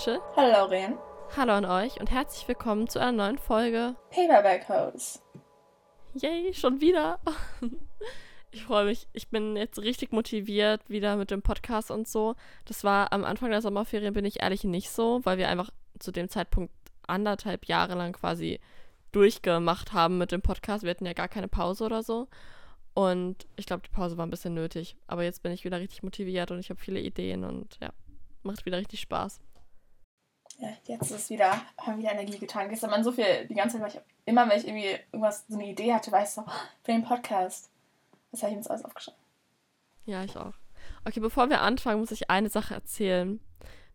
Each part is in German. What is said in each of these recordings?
Rachel. Hallo Lauren. Hallo an euch und herzlich willkommen zu einer neuen Folge. Paperback Hose. Yay, schon wieder. Ich freue mich. Ich bin jetzt richtig motiviert wieder mit dem Podcast und so. Das war am Anfang der Sommerferien, bin ich ehrlich nicht so, weil wir einfach zu dem Zeitpunkt anderthalb Jahre lang quasi durchgemacht haben mit dem Podcast. Wir hatten ja gar keine Pause oder so. Und ich glaube, die Pause war ein bisschen nötig. Aber jetzt bin ich wieder richtig motiviert und ich habe viele Ideen und ja, macht wieder richtig Spaß. Ja, jetzt ist wieder, haben wieder Energie getan. Gestern waren so viel, die ganze Zeit, weil ich immer, wenn ich irgendwie irgendwas, so eine Idee hatte, weiß ich so, für den Podcast. Das habe ich mir jetzt alles aufgeschrieben. Ja, ich auch. Okay, bevor wir anfangen, muss ich eine Sache erzählen.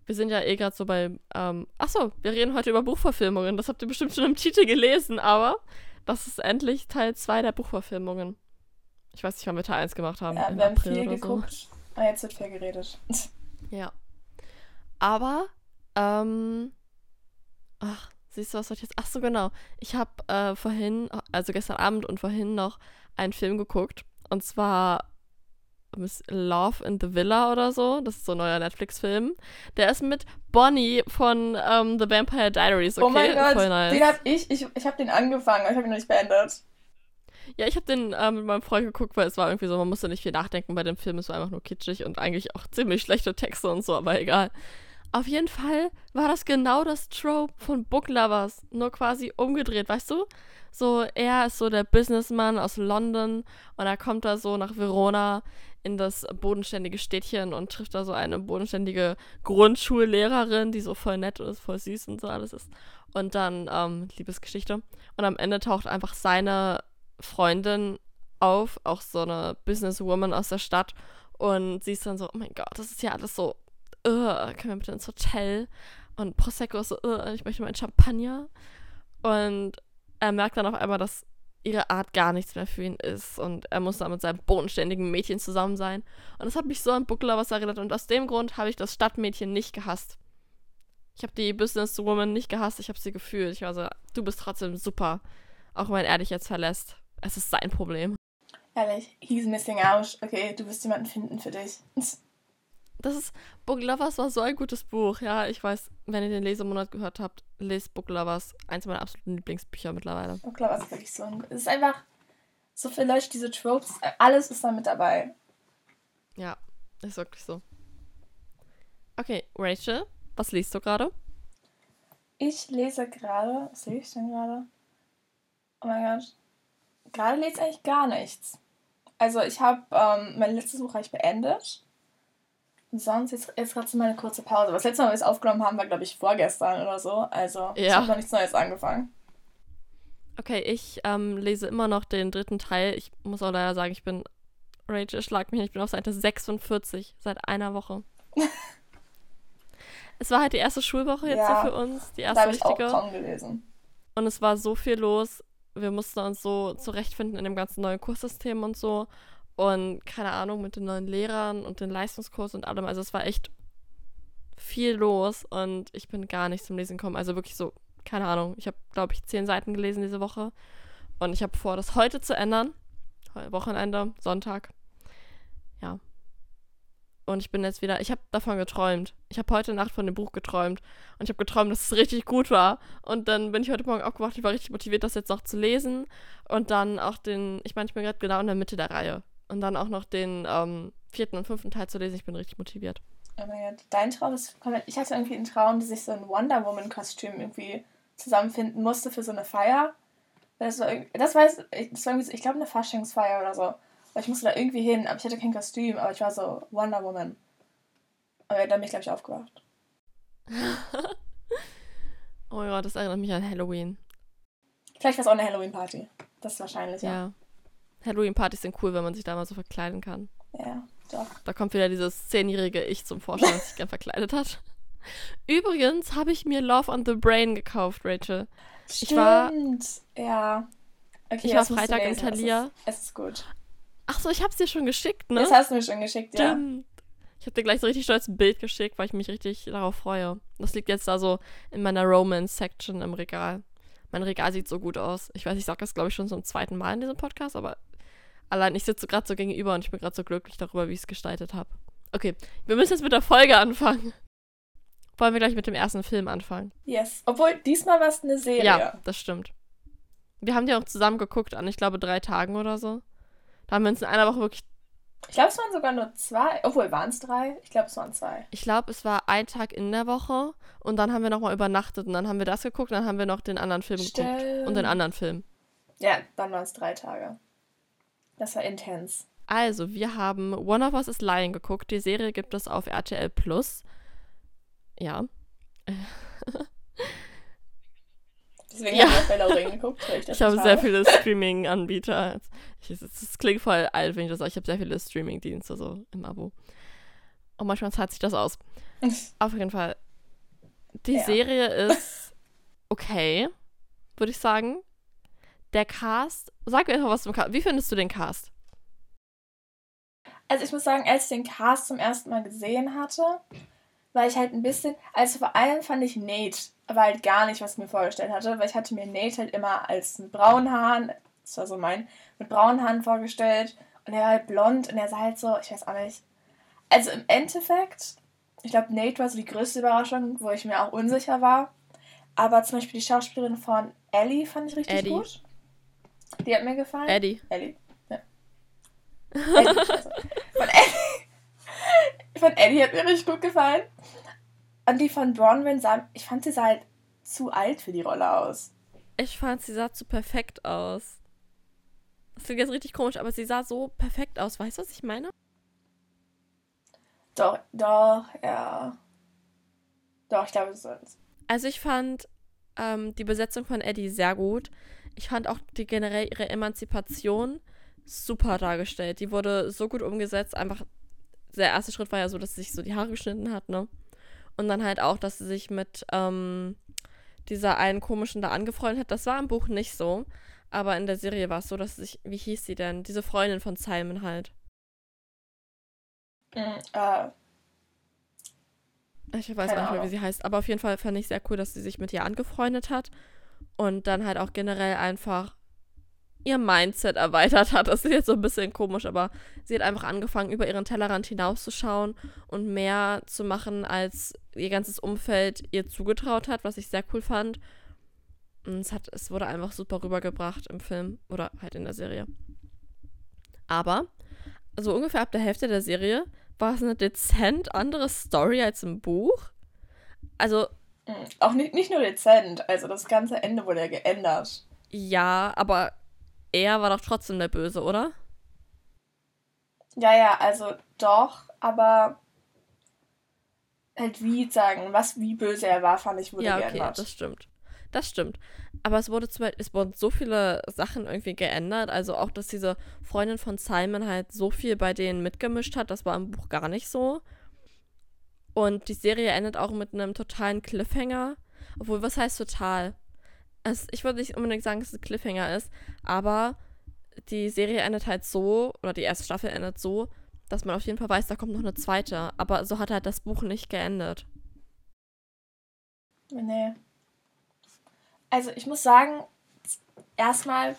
Wir sind ja eh gerade so bei, ähm, achso, wir reden heute über Buchverfilmungen. Das habt ihr bestimmt schon im Titel gelesen, aber das ist endlich Teil 2 der Buchverfilmungen. Ich weiß nicht, wann wir Teil 1 gemacht haben. Ja, wir haben viel geguckt. So. Ah, jetzt wird viel geredet. Ja. Aber, ähm, ach, siehst du, was soll ich jetzt? Ach so, genau. Ich habe äh, vorhin, also gestern Abend und vorhin noch einen Film geguckt. Und zwar Love in the Villa oder so. Das ist so ein neuer Netflix-Film. Der ist mit Bonnie von ähm, The Vampire Diaries. Okay? Oh mein Gott, nice. den hab ich, ich, ich habe den angefangen, aber ich habe ihn noch nicht beendet. Ja, ich habe den äh, mit meinem Freund geguckt, weil es war irgendwie so, man musste nicht viel nachdenken bei dem Film. Es war einfach nur kitschig und eigentlich auch ziemlich schlechte Texte und so, aber egal. Auf jeden Fall war das genau das Trope von Book Lovers, nur quasi umgedreht, weißt du? So, er ist so der Businessman aus London und er kommt da so nach Verona in das bodenständige Städtchen und trifft da so eine bodenständige Grundschullehrerin, die so voll nett ist, voll süß und so alles ist. Und dann ähm, Liebesgeschichte. Und am Ende taucht einfach seine Freundin auf, auch so eine Businesswoman aus der Stadt. Und sie ist dann so, oh mein Gott, das ist ja alles so, können wir bitte ins Hotel? Und Prosecco ist so, ich möchte meinen Champagner. Und er merkt dann auf einmal, dass ihre Art gar nichts mehr für ihn ist und er muss dann mit seinem bodenständigen Mädchen zusammen sein. Und das hat mich so an Buckler was erinnert und aus dem Grund habe ich das Stadtmädchen nicht gehasst. Ich habe die Businesswoman nicht gehasst, ich habe sie gefühlt. Ich war so, du bist trotzdem super, auch wenn er dich jetzt verlässt. Es ist sein Problem. Ehrlich, he's missing out. Okay, du wirst jemanden finden für dich. Das ist, Book Lovers war so ein gutes Buch. Ja, ich weiß, wenn ihr den Lesemonat gehört habt, lest Book Lovers. Eins meiner absoluten Lieblingsbücher mittlerweile. Book Lovers ist wirklich so ein, es ist einfach so viel Leute, diese Tropes, alles ist da mit dabei. Ja, ist wirklich so. Okay, Rachel, was liest du gerade? Ich lese gerade, was lese ich denn gerade? Oh mein Gott. Gerade lese ich eigentlich gar nichts. Also ich habe, ähm, mein letztes Buch habe ich beendet. Sonst, jetzt, jetzt gerade so mal eine kurze Pause. Das letzte Mal, was wir es aufgenommen haben, war, glaube ich, vorgestern oder so. Also, ja. ich habe noch nichts Neues angefangen. Okay, ich ähm, lese immer noch den dritten Teil. Ich muss auch leider sagen, ich bin. Rachel, schlag mich nicht, ich bin auf Seite 46 seit einer Woche. es war halt die erste Schulwoche jetzt ja, für uns, die erste da richtige. Ich auch kaum gelesen. Und es war so viel los. Wir mussten uns so zurechtfinden in dem ganzen neuen Kurssystem und so. Und keine Ahnung, mit den neuen Lehrern und den Leistungskurs und allem. Also es war echt viel los und ich bin gar nicht zum Lesen gekommen. Also wirklich so, keine Ahnung. Ich habe, glaube ich, zehn Seiten gelesen diese Woche. Und ich habe vor, das heute zu ändern. Wochenende, Sonntag. Ja. Und ich bin jetzt wieder, ich habe davon geträumt. Ich habe heute Nacht von dem Buch geträumt. Und ich habe geträumt, dass es richtig gut war. Und dann bin ich heute Morgen aufgewacht. Ich war richtig motiviert, das jetzt noch zu lesen. Und dann auch den, ich meine, ich bin gerade genau in der Mitte der Reihe und dann auch noch den ähm, vierten und fünften Teil zu lesen. Ich bin richtig motiviert. Oh mein Gott, dein Traum ist komplett. Ich hatte irgendwie einen Traum, dass ich so ein Wonder Woman-Kostüm irgendwie zusammenfinden musste für so eine Feier. Das war, das war, das war irgendwie, ich glaube, eine Faschingsfeier oder so. Aber ich musste da irgendwie hin, aber ich hatte kein Kostüm, aber ich war so Wonder Woman. Aber dann bin ich, glaube ich, aufgewacht. oh Gott, das erinnert mich an Halloween. Vielleicht war es auch eine Halloween-Party. Das ist wahrscheinlich, ja. ja. Halloween-Partys sind cool, wenn man sich da mal so verkleiden kann. Ja, doch. Da kommt wieder dieses zehnjährige Ich zum Vorschein, das sich gern verkleidet hat. Übrigens habe ich mir Love on the Brain gekauft, Rachel. Stimmt. Ich war, ja. Okay, ich war Freitag in Thalia. Es ist, es ist gut. Ach so, ich habe es dir schon geschickt, ne? Das hast du mir schon geschickt, ja. Stimmt. Ich habe dir gleich so richtig stolz ein Bild geschickt, weil ich mich richtig darauf freue. Das liegt jetzt da so in meiner Romance-Section im Regal. Mein Regal sieht so gut aus. Ich weiß, ich sage das, glaube ich, schon zum zweiten Mal in diesem Podcast, aber Allein ich sitze gerade so gegenüber und ich bin gerade so glücklich darüber, wie ich es gestaltet habe. Okay, wir müssen jetzt mit der Folge anfangen. wollen wir gleich mit dem ersten Film anfangen? Yes. Obwohl, diesmal war es eine Serie. Ja, das stimmt. Wir haben die auch zusammen geguckt an, ich glaube, drei Tagen oder so. Da haben wir uns in einer Woche wirklich. Ich glaube, es waren sogar nur zwei. Obwohl, waren es drei? Ich glaube, es waren zwei. Ich glaube, es war ein Tag in der Woche und dann haben wir nochmal übernachtet und dann haben wir das geguckt und dann haben wir noch den anderen Film Stimmt. geguckt. Und den anderen Film. Ja, dann waren es drei Tage. Das war intens. Also, wir haben One of Us is Lying geguckt. Die Serie gibt es auf RTL Plus. Ja. Deswegen Ja. habe ich Fellow Ring geguckt. Weil ich habe sehr viele Streaming-Anbieter. Es klingt voll alt, wenn ich das sage. Ich habe sehr viele Streaming-Dienste so im Abo. Und manchmal zahlt sich das aus. Auf jeden Fall. Die Ja. Serie ist okay, würde ich sagen. Der Cast, sag mir einfach was zum Cast. Wie findest du den Cast? Also ich muss sagen, als ich den Cast zum ersten Mal gesehen hatte, war ich halt ein bisschen, also vor allem fand ich Nate, aber halt gar nicht, was ich mir vorgestellt hatte, weil ich hatte mir Nate halt immer als mit braunen Haaren, das war so mein, mit braunen Haaren vorgestellt und er war halt blond und er sah halt so, ich weiß auch nicht. Also im Endeffekt, ich glaube, Nate war so die größte Überraschung, wo ich mir auch unsicher war. Aber zum Beispiel die Schauspielerin von Ellie fand ich richtig Eddie. gut. Die hat mir gefallen. Eddie. Ellie. Ja. Eddie. Von Eddie. Von Eddie hat mir richtig gut gefallen. Und die von Bronwyn sah, ich fand sie sah halt zu alt für die Rolle aus. Ich fand, sie sah zu perfekt aus. Das klingt jetzt richtig komisch, aber sie sah so perfekt aus. Weißt du, was ich meine? Doch, doch, ja. Doch, ich glaube, es ist. Also ich fand ähm, die Besetzung von Eddie sehr gut. Ich fand auch die generell ihre Emanzipation super dargestellt. Die wurde so gut umgesetzt. Einfach der erste Schritt war ja so, dass sie sich so die Haare geschnitten hat, ne? Und dann halt auch, dass sie sich mit ähm, dieser einen komischen da angefreundet hat. Das war im Buch nicht so. Aber in der Serie war es so, dass sie sich, wie hieß sie denn? Diese Freundin von Simon halt. Mm, äh, Ich weiß Keine gar nicht mehr, wie sie heißt. Aber auf jeden Fall fand ich sehr cool, dass sie sich mit ihr angefreundet hat. Und dann halt auch generell einfach ihr Mindset erweitert hat. Das ist jetzt so ein bisschen komisch, aber sie hat einfach angefangen, über ihren Tellerrand hinauszuschauen und mehr zu machen, als ihr ganzes Umfeld ihr zugetraut hat, was ich sehr cool fand. Und es, hat, es wurde einfach super rübergebracht im Film oder halt in der Serie. Aber, so ungefähr ab der Hälfte der Serie war es eine dezent andere Story als im Buch. Also, mm, auch nicht, nicht nur dezent, also das ganze Ende wurde ja geändert. ja, aber er war doch trotzdem der Böse, oder? Ja, ja, also doch, aber halt wie sagen, was wie böse er war, fand ich, wurde ja, okay, geändert. das stimmt. Das stimmt. Aber es wurde zum Beispiel, es wurden so viele Sachen irgendwie geändert. Also auch, dass diese Freundin von Simon halt so viel bei denen mitgemischt hat, das war im Buch gar nicht so. Und die Serie endet auch mit einem totalen Cliffhanger. Obwohl, was heißt total? Es, ich würde nicht unbedingt sagen, dass es ein Cliffhanger ist, aber die Serie endet halt so, oder die erste Staffel endet so, dass man auf jeden Fall weiß, da kommt noch eine zweite. Aber so hat halt das Buch nicht geendet. Nee. Also ich muss sagen, erstmal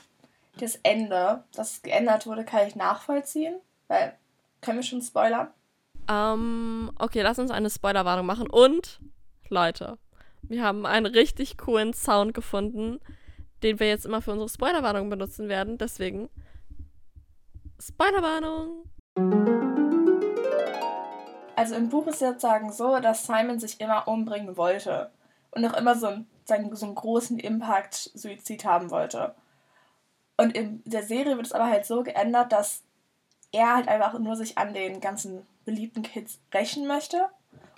das Ende, das geändert wurde, kann ich nachvollziehen, weil können wir schon spoilern? Ähm, okay, lass uns eine Spoilerwarnung machen. Und, Leute, wir haben einen richtig coolen Sound gefunden, den wir jetzt immer für unsere Spoilerwarnung benutzen werden. Deswegen, Spoilerwarnung. Also im Buch ist sozusagen so, dass Simon sich immer umbringen wollte und auch immer so, einen- sagen, so einen großen Impact-Suizid haben wollte. Und in der Serie wird es aber halt so geändert, dass er halt einfach nur sich an den ganzen beliebten Kids rächen möchte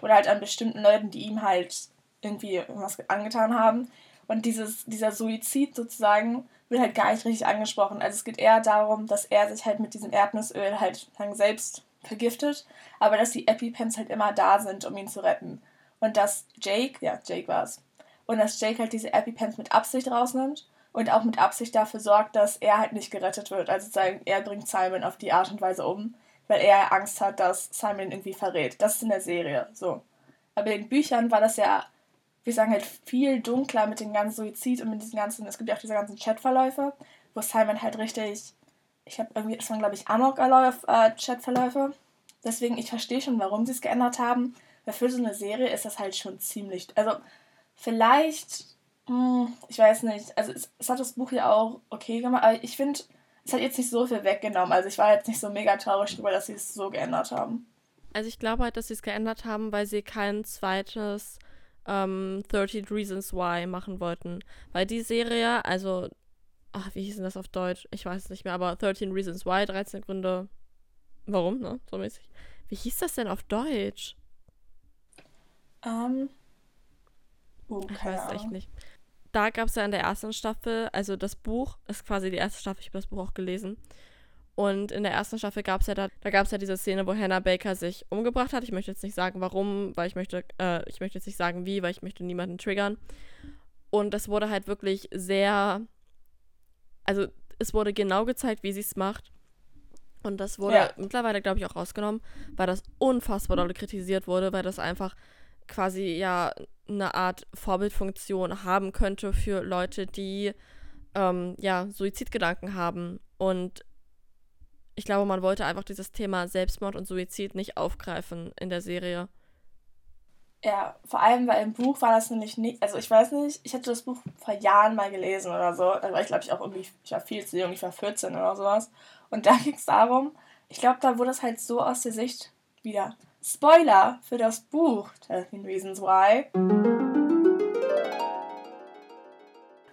oder halt an bestimmten Leuten, die ihm halt irgendwie irgendwas angetan haben. Und dieses, dieser Suizid sozusagen wird halt gar nicht richtig angesprochen. Also es geht eher darum, dass er sich halt mit diesem Erdnussöl halt selbst vergiftet, aber dass die EpiPens halt immer da sind, um ihn zu retten. Und dass Jake, ja, Jake war es, und dass Jake halt diese EpiPens mit Absicht rausnimmt und auch mit Absicht dafür sorgt, dass er halt nicht gerettet wird. Also sozusagen, er bringt Simon auf die Art und Weise um, weil er Angst hat, dass Simon irgendwie verrät. Das ist in der Serie so. Aber in den Büchern war das ja, wir sagen halt viel dunkler mit dem ganzen Suizid und mit diesen ganzen, es gibt ja auch diese ganzen Chatverläufe, wo Simon halt richtig, ich habe irgendwie, das waren glaube ich Amok-Chatverläufe. Deswegen, ich verstehe schon, warum sie es geändert haben. Weil für so eine Serie ist das halt schon ziemlich. Also, vielleicht. Hm, ich weiß nicht. Also, es, es, hat das Buch ja auch okay gemacht, aber ich finde, es hat jetzt nicht so viel weggenommen. Also, ich war jetzt nicht so mega traurig darüber, dass sie es so geändert haben. Also, ich glaube halt, dass sie es geändert haben, weil sie kein zweites ähm, 13 Reasons Why machen wollten. Weil die Serie, also ach, wie hieß denn das auf Deutsch? Ich weiß es nicht mehr, aber 13 Reasons Why, 13 Gründe, warum, ne? So mäßig. Wie hieß das denn auf Deutsch? Ähm. Um, oh, ich weiß es echt nicht. Da gab es ja in der ersten Staffel, also das Buch ist quasi die erste Staffel, ich habe das Buch auch gelesen. Und in der ersten Staffel gab es ja da, da gab es ja diese Szene, wo Hannah Baker sich umgebracht hat. Ich möchte jetzt nicht sagen, warum, weil ich möchte, äh, ich möchte jetzt nicht sagen, wie, weil ich möchte niemanden triggern. Und das wurde halt wirklich sehr also es wurde genau gezeigt, wie sie es macht. Und das wurde ja. mittlerweile, glaube ich, auch rausgenommen, weil das unfassbar doll kritisiert wurde, weil das einfach quasi ja eine Art Vorbildfunktion haben könnte für Leute, die ähm, ja Suizidgedanken haben. Und ich glaube, man wollte einfach dieses Thema Selbstmord und Suizid nicht aufgreifen in der Serie. Ja, vor allem, weil im Buch war das nämlich nicht, also ich weiß nicht, ich hatte das Buch vor Jahren mal gelesen oder so, da war ich glaube ich auch irgendwie, ich war viel zu jung, ich war 14 oder sowas. Und da ging es darum, ich glaube, da wurde es halt so aus der Sicht wieder. Spoiler für das Buch, 13 Reasons Why.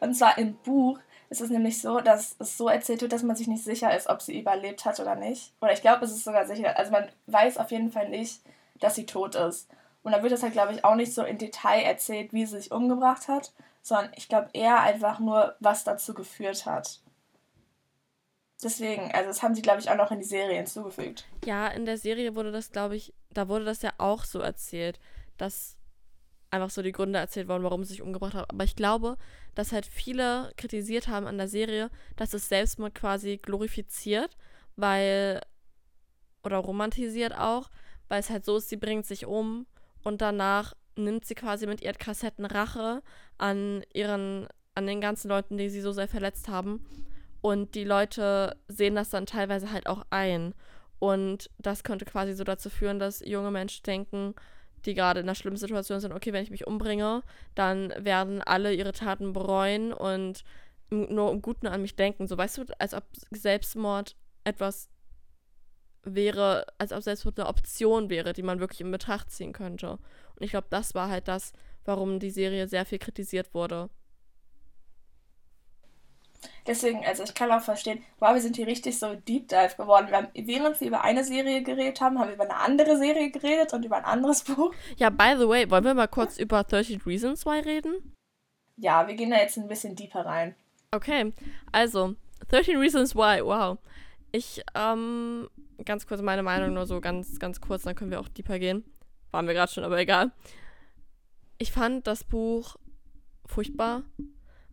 Und zwar im Buch ist es nämlich so, dass es so erzählt wird, dass man sich nicht sicher ist, ob sie überlebt hat oder nicht. Oder ich glaube, es ist sogar sicher, also man weiß auf jeden Fall nicht, dass sie tot ist. Und da wird das halt, glaube ich, auch nicht so in Detail erzählt, wie sie sich umgebracht hat, sondern ich glaube eher einfach nur, was dazu geführt hat. Deswegen, also das haben sie, glaube ich, auch noch in die Serie hinzugefügt. Ja, in der Serie wurde das, glaube ich, da wurde das ja auch so erzählt, dass einfach so die Gründe erzählt wurden, warum sie sich umgebracht hat. Aber ich glaube, dass halt viele kritisiert haben an der Serie, dass es Selbstmord quasi glorifiziert, weil, oder romantisiert auch, weil es halt so ist, sie bringt sich um und danach nimmt sie quasi mit ihren Kassetten Rache an ihren, an den ganzen Leuten, die sie so sehr verletzt haben. Und die Leute sehen das dann teilweise halt auch ein. Und das könnte quasi so dazu führen, dass junge Menschen denken, die gerade in einer schlimmen Situation sind, okay, wenn ich mich umbringe, dann werden alle ihre Taten bereuen und nur im Guten an mich denken. So weißt du, als ob Selbstmord etwas wäre, als ob Selbstmord eine Option wäre, die man wirklich in Betracht ziehen könnte. Und ich glaube, das war halt das, warum die Serie sehr viel kritisiert wurde. Deswegen, also ich kann auch verstehen, wow, wir sind hier richtig so Deep Dive geworden. Wir haben, während wir über eine Serie geredet haben, haben wir über eine andere Serie geredet und über ein anderes Buch. Ja, by the way, wollen wir mal kurz über 13 Reasons Why reden? Ja, wir gehen da jetzt ein bisschen deeper rein. Okay, also 13 Reasons Why, wow. Ich ähm, ganz kurz meine Meinung, nur so ganz, ganz kurz, dann können wir auch deeper gehen. Waren wir gerade schon, aber egal. Ich fand das Buch furchtbar.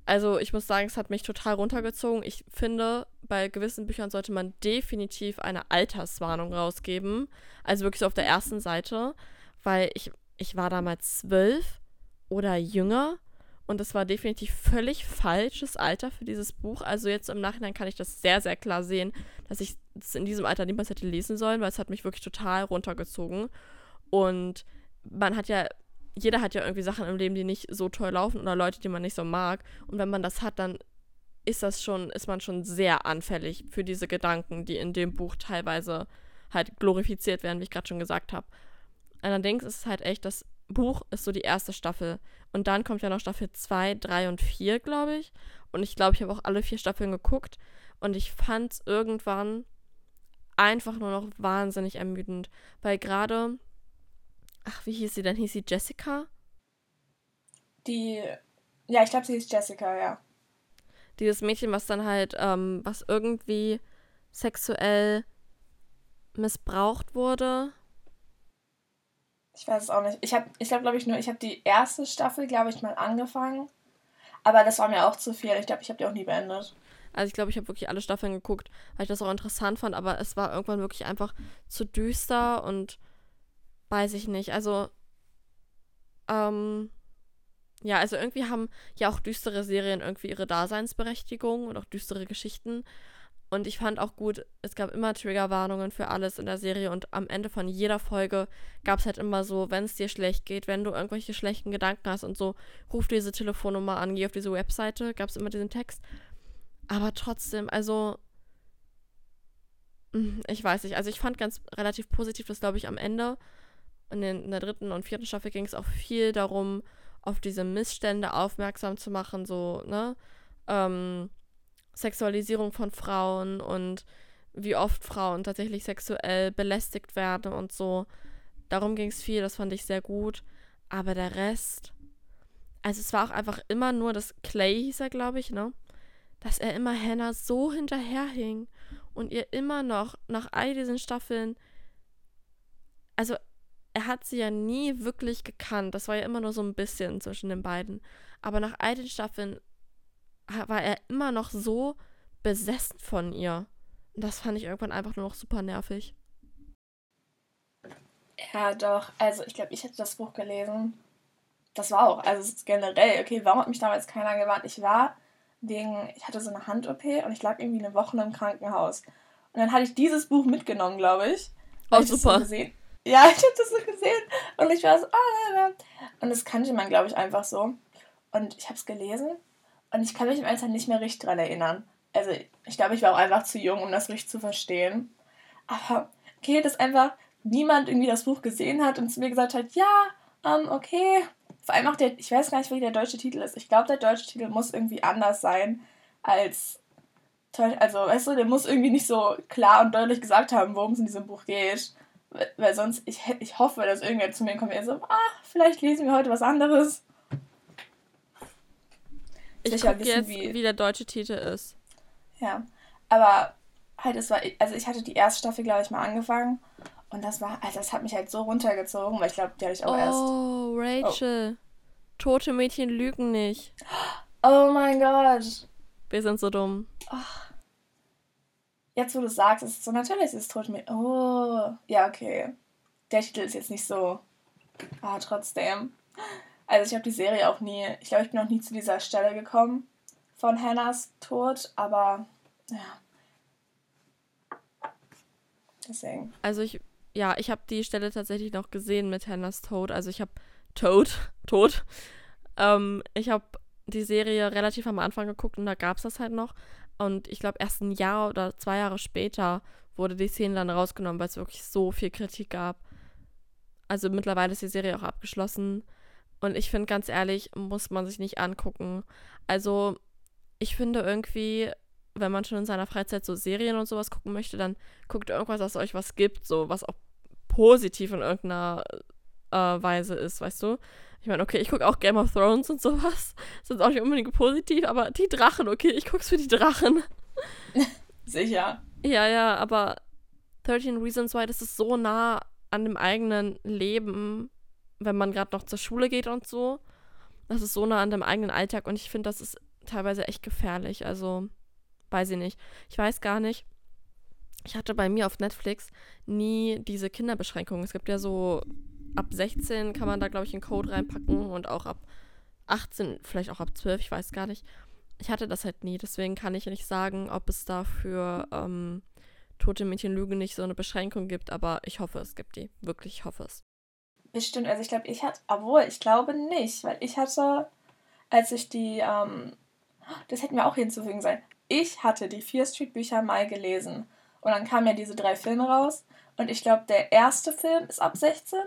Also ich muss sagen, es hat mich total runtergezogen. Ich finde, bei gewissen Büchern sollte man definitiv eine Alterswarnung rausgeben. Also wirklich so auf der ersten Seite. Weil ich, ich war damals zwölf oder jünger und das war definitiv völlig falsches Alter für dieses Buch. Also jetzt im Nachhinein kann ich das sehr, sehr klar sehen, dass ich es in diesem Alter niemals hätte lesen sollen, weil es hat mich wirklich total runtergezogen. Und man hat ja, jeder hat ja irgendwie Sachen im Leben, die nicht so toll laufen oder Leute, die man nicht so mag. Und wenn man das hat, dann ist das schon, ist man schon sehr anfällig für diese Gedanken, die in dem Buch teilweise halt glorifiziert werden, wie ich gerade schon gesagt habe. Allerdings ist es halt echt, das Buch ist so die erste Staffel. Und dann kommt ja noch Staffel 2, 3 und 4, glaube ich. Und ich glaube, ich habe auch alle vier Staffeln geguckt. Und ich fand es irgendwann einfach nur noch wahnsinnig ermüdend. Weil gerade, ach, wie hieß sie denn? Hieß sie Jessica? Die, ja, ich glaube, sie hieß Jessica, ja. Dieses Mädchen, was dann halt, ähm, was irgendwie sexuell missbraucht wurde. Ich weiß es auch nicht. Ich habe, ich glaube, glaube ich nur, ich habe die erste Staffel, glaube ich, mal angefangen. Aber das war mir auch zu viel. Ich glaube, ich habe die auch nie beendet. Also ich glaube, ich habe wirklich alle Staffeln geguckt, weil ich das auch interessant fand, aber es war irgendwann wirklich einfach zu düster und weiß ich nicht. Also, ähm, ja, also irgendwie haben ja auch düstere Serien irgendwie ihre Daseinsberechtigung und auch düstere Geschichten. Und ich fand auch gut, es gab immer Triggerwarnungen für alles in der Serie und am Ende von jeder Folge gab es halt immer so, wenn es dir schlecht geht, wenn du irgendwelche schlechten Gedanken hast und so, ruf diese Telefonnummer an, geh auf diese Webseite, gab es immer diesen Text. Aber trotzdem, also mm, ich weiß nicht, also ich fand ganz relativ positiv, dass glaube ich am Ende in, in der dritten und vierten Staffel ging es auch viel darum, auf diese Missstände aufmerksam zu machen, so, ne? Ähm, Sexualisierung von Frauen und wie oft Frauen tatsächlich sexuell belästigt werden und so. Darum ging es viel, das fand ich sehr gut. Aber der Rest, also es war auch einfach immer nur, dass Clay hieß er, glaube ich, ne? Dass er immer Hannah so hinterherhing und ihr immer noch nach all diesen Staffeln, also er hat sie ja nie wirklich gekannt. Das war ja immer nur so ein bisschen zwischen den beiden. Aber nach all den Staffeln war er immer noch so besessen von ihr. Und das fand ich irgendwann einfach nur noch super nervig. Ja, doch. Also ich glaube, ich hätte das Buch gelesen. Das war auch, also generell, okay, warum hat mich damals keiner gewarnt? Ich war wegen, ich hatte so eine Hand-OP und ich lag irgendwie eine Woche im Krankenhaus. Und dann hatte ich dieses Buch mitgenommen, glaube ich. Oh, super. So ja, ich habe das so gesehen und ich war so, ah, und das kannte man, glaube ich, einfach so. Und ich habe es gelesen und ich kann mich im Alter nicht mehr richtig dran erinnern. Also ich glaube, ich war auch einfach zu jung, um das richtig zu verstehen. Aber okay, dass einfach niemand irgendwie das Buch gesehen hat und zu mir gesagt hat, ja, ähm, okay. Vor allem auch der, ich weiß gar nicht, wie der deutsche Titel ist. Ich glaube, der deutsche Titel muss irgendwie anders sein als, also weißt du, der muss irgendwie nicht so klar und deutlich gesagt haben, worum es in diesem Buch geht. Weil sonst, ich, ich hoffe, dass irgendwer zu mir kommt und so, ah, vielleicht lesen wir heute was anderes. Ich gucke jetzt, wie, wie der deutsche Titel ist. Ja, aber halt, es war, also ich hatte die erste Staffel, glaube ich, mal angefangen und das war, also das hat mich halt so runtergezogen, weil ich glaube, die hatte ich auch oh, erst. Oh, Rachel. Tote Mädchen lügen nicht. Oh mein Gott. Wir sind so dumm. Oh. Jetzt, wo du sagst, ist es so, natürlich ist Mädchen. Oh, ja, okay. Der Titel ist jetzt nicht so. Ah, trotzdem. Also ich habe die Serie auch nie, ich glaube, ich bin auch nie zu dieser Stelle gekommen von Hannahs Tod, aber ja. Deswegen. Also ich, ja, ich habe die Stelle tatsächlich noch gesehen mit Hannahs Tod. Also ich habe Tod, Tod. Ähm, ich habe die Serie relativ am Anfang geguckt und da gab es das halt noch. Und ich glaube, erst ein Jahr oder zwei Jahre später wurde die Szene dann rausgenommen, weil es wirklich so viel Kritik gab. Also mittlerweile ist die Serie auch abgeschlossen. Und ich finde, ganz ehrlich, muss man sich nicht angucken. Also, ich finde irgendwie, wenn man schon in seiner Freizeit so Serien und sowas gucken möchte, dann guckt irgendwas, was euch was gibt, so was auch positiv in irgendeiner äh, Weise ist, weißt du? Ich meine, okay, ich gucke auch Game of Thrones und sowas. Das ist auch nicht unbedingt positiv, aber die Drachen, okay, ich gucke es für die Drachen. Sicher. Ja, ja, aber 13 Reasons Why, das ist so nah an dem eigenen Leben wenn man gerade noch zur Schule geht und so. Das ist so nah an dem eigenen Alltag und ich finde, das ist teilweise echt gefährlich. Also, weiß ich nicht. Ich weiß gar nicht. Ich hatte bei mir auf Netflix nie diese Kinderbeschränkungen. Es gibt ja so, ab 16 kann man da, glaube ich, einen Code reinpacken und auch ab 18, vielleicht auch ab 12, ich weiß gar nicht. Ich hatte das halt nie, deswegen kann ich nicht sagen, ob es dafür ähm, Tote Mädchen Lüge nicht so eine Beschränkung gibt, aber ich hoffe, es gibt die. Wirklich, ich hoffe es. Bestimmt, also ich glaube, ich hatte, obwohl, ich glaube nicht, weil ich hatte, als ich die, ähm, das hätten wir auch hinzufügen sein, ich hatte die Fear Street Bücher mal gelesen. Und dann kamen ja diese drei Filme raus. Und ich glaube, der erste Film ist ab 16.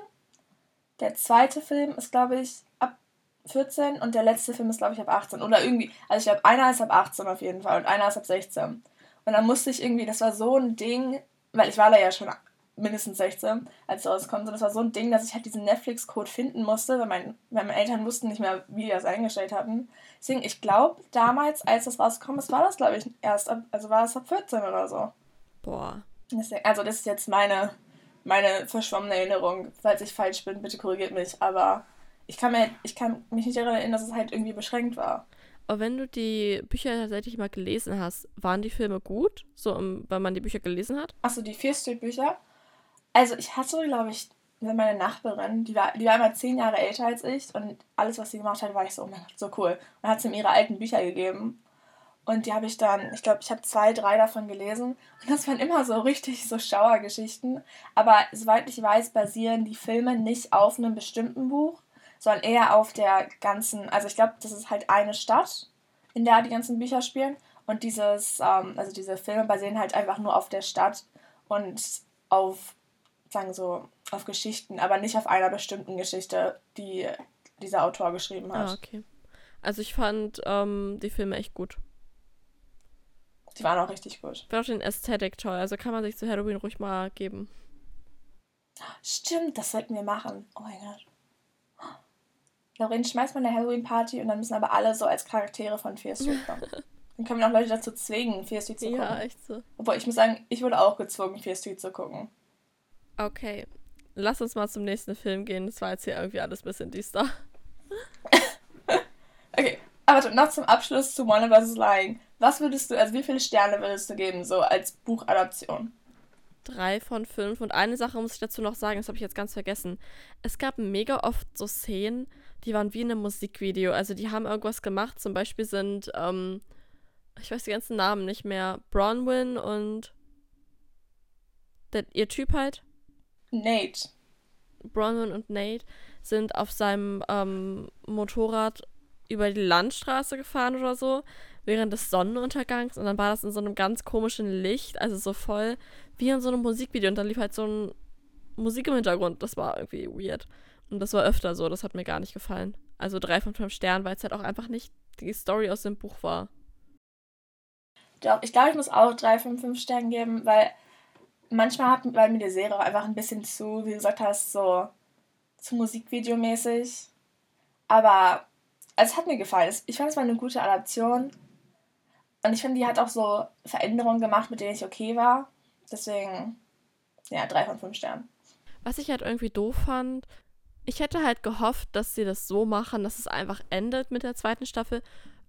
Der zweite Film ist, glaube ich, ab 14. Und der letzte Film ist, glaube ich, ab 18. Oder irgendwie. Also ich glaube, einer ist ab 18 auf jeden Fall. Und einer ist ab 16. Und dann musste ich irgendwie, das war so ein Ding, weil ich war da ja schon mindestens 16, als es rauskommt. Und das war so ein Ding, dass ich halt diesen Netflix-Code finden musste, weil, mein, weil meine Eltern wussten nicht mehr, wie die das eingestellt hatten. Deswegen, ich glaube, damals, als das rausgekommen ist, war das, glaube ich, erst ab, also war es ab 14 oder so. Boah. Deswegen, also das ist jetzt meine, meine verschwommene Erinnerung. Falls ich falsch bin, bitte korrigiert mich. Aber ich kann, mir, ich kann mich nicht daran erinnern, dass es halt irgendwie beschränkt war. Aber wenn du die Bücher tatsächlich mal gelesen hast, waren die Filme gut? So, wenn man die Bücher gelesen hat? Achso, die Fear Street Bücher? Also ich hatte, glaube ich, meine Nachbarin, die war, die war immer zehn Jahre älter als ich und alles, was sie gemacht hat, war ich so, oh mein Gott, so cool. Und hat sie mir ihre alten Bücher gegeben. Und die habe ich dann, ich glaube, ich habe zwei, drei davon gelesen. Und das waren immer so richtig so Schauergeschichten. Aber soweit ich weiß, basieren die Filme nicht auf einem bestimmten Buch, sondern eher auf der ganzen, also ich glaube, das ist halt eine Stadt, in der die ganzen Bücher spielen. Und dieses, ähm, also diese Filme basieren halt einfach nur auf der Stadt und auf, sagen so, auf Geschichten, aber nicht auf einer bestimmten Geschichte, die dieser Autor geschrieben hat. Ah, okay. Also ich fand ähm, die Filme echt gut. Die waren auch richtig gut. Ich fand auch den Ästhetik toll. Also kann man sich zu Halloween ruhig mal geben. Stimmt, das sollten wir machen. Oh mein Gott. Lauren schmeißt mal eine Halloween-Party und dann müssen aber alle so als Charaktere von Fear Street kommen. Dann können wir auch Leute dazu zwingen, Fear Street zu gucken. Ja, echt so. Obwohl, ich muss sagen, ich wurde auch gezwungen, Fear Street zu gucken. Okay. Lass uns mal zum nächsten Film gehen. Das war jetzt hier irgendwie alles ein bisschen düster. okay, aber noch zum Abschluss zu Warner vs. Lying. Was würdest du, also wie viele Sterne würdest du geben, so als Buchadaption? Drei von fünf. Und eine Sache muss ich dazu noch sagen, das habe ich jetzt ganz vergessen. Es gab mega oft so Szenen, die waren wie in einem Musikvideo. Also die haben irgendwas gemacht. Zum Beispiel sind, ähm, ich weiß die ganzen Namen nicht mehr, Bronwyn und der, ihr Typ halt. Nate. Bronwyn und Nate sind auf seinem ähm, Motorrad über die Landstraße gefahren oder so, während des Sonnenuntergangs. Und dann war das in so einem ganz komischen Licht, also so voll wie in so einem Musikvideo. Und dann lief halt so ein Musik im Hintergrund. Das war irgendwie weird. Und das war öfter so, das hat mir gar nicht gefallen. Also drei von fünf Sternen, weil es halt auch einfach nicht die Story aus dem Buch war. Doch, ich glaube, ich muss auch drei von fünf Sternen geben, weil manchmal hat weil mir die Serie auch einfach ein bisschen zu, wie du gesagt hast, so zu Musikvideo-mäßig. Aber also es hat mir gefallen. Ich fand es war eine gute Adaption. Und ich finde, die hat auch so Veränderungen gemacht, mit denen ich okay war. Deswegen, ja, drei von fünf Sternen. Was ich halt irgendwie doof fand, ich hätte halt gehofft, dass sie das so machen, dass es einfach endet mit der zweiten Staffel,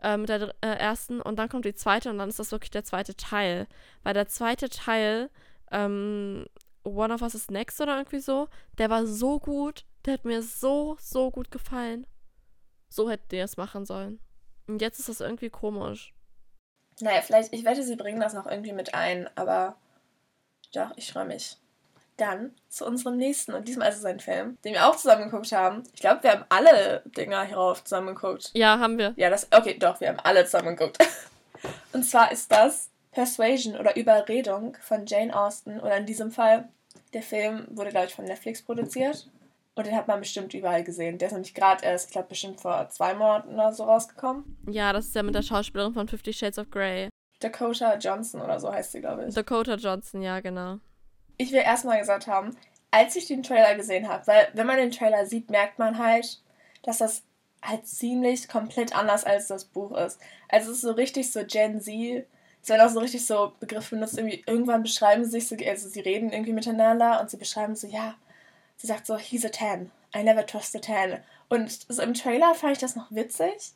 äh, mit der äh, ersten und dann kommt die zweite und dann ist das wirklich der zweite Teil. Weil der zweite Teil, ähm, One of Us is Next oder irgendwie so, der war so gut, der hat mir so, so gut gefallen. So hätten die es machen sollen. Und jetzt ist das irgendwie komisch. Naja, vielleicht, ich wette, sie bringen das noch irgendwie mit ein, aber doch, ich freue mich. Dann zu unserem nächsten. Und diesmal ist es ein Film, den wir auch zusammen geguckt haben. Ich glaube, wir haben alle Dinger hierauf zusammen geguckt. Ja, haben wir. Ja, das. Okay, doch, wir haben alle zusammen geguckt. Und zwar ist das Persuasion oder Überredung von Jane Austen. Oder in diesem Fall, der Film wurde, glaube ich, von Netflix produziert. Und den hat man bestimmt überall gesehen. Der ist nämlich gerade erst, ich glaube, bestimmt vor zwei Monaten oder so rausgekommen. Ja, das ist ja mit der Schauspielerin von Fifty Shades of Grey. Dakota Johnson oder so heißt sie, glaube ich. Dakota Johnson, ja, genau. Ich will erstmal gesagt haben, als ich den Trailer gesehen habe, weil wenn man den Trailer sieht, merkt man halt, dass das halt ziemlich komplett anders als das Buch ist. Also es ist so richtig so Gen Z. Es werden auch so richtig so Begriffe benutzt, irgendwie irgendwann beschreiben sie sich so, also sie reden irgendwie miteinander und sie beschreiben so, ja, sie sagt so, he's a 10. I never trust a 10. Und so im Trailer fand ich das noch witzig.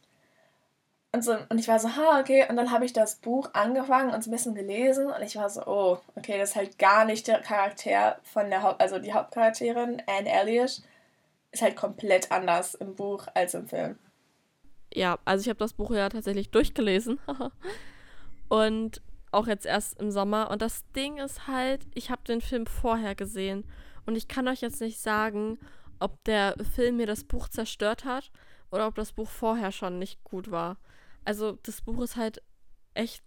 Und, so, und ich war so, ha, okay. Und dann habe ich das Buch angefangen und so ein bisschen gelesen. Und ich war so, oh, okay, das ist halt gar nicht der Charakter von der Haupt... Also die Hauptcharakterin, Anne Elliot, ist halt komplett anders im Buch als im Film. Ja, also ich habe das Buch ja tatsächlich durchgelesen. und auch jetzt erst im Sommer. Und das Ding ist halt, ich habe den Film vorher gesehen. Und ich kann euch jetzt nicht sagen, ob der Film mir das Buch zerstört hat oder ob das Buch vorher schon nicht gut war. Also das Buch ist halt echt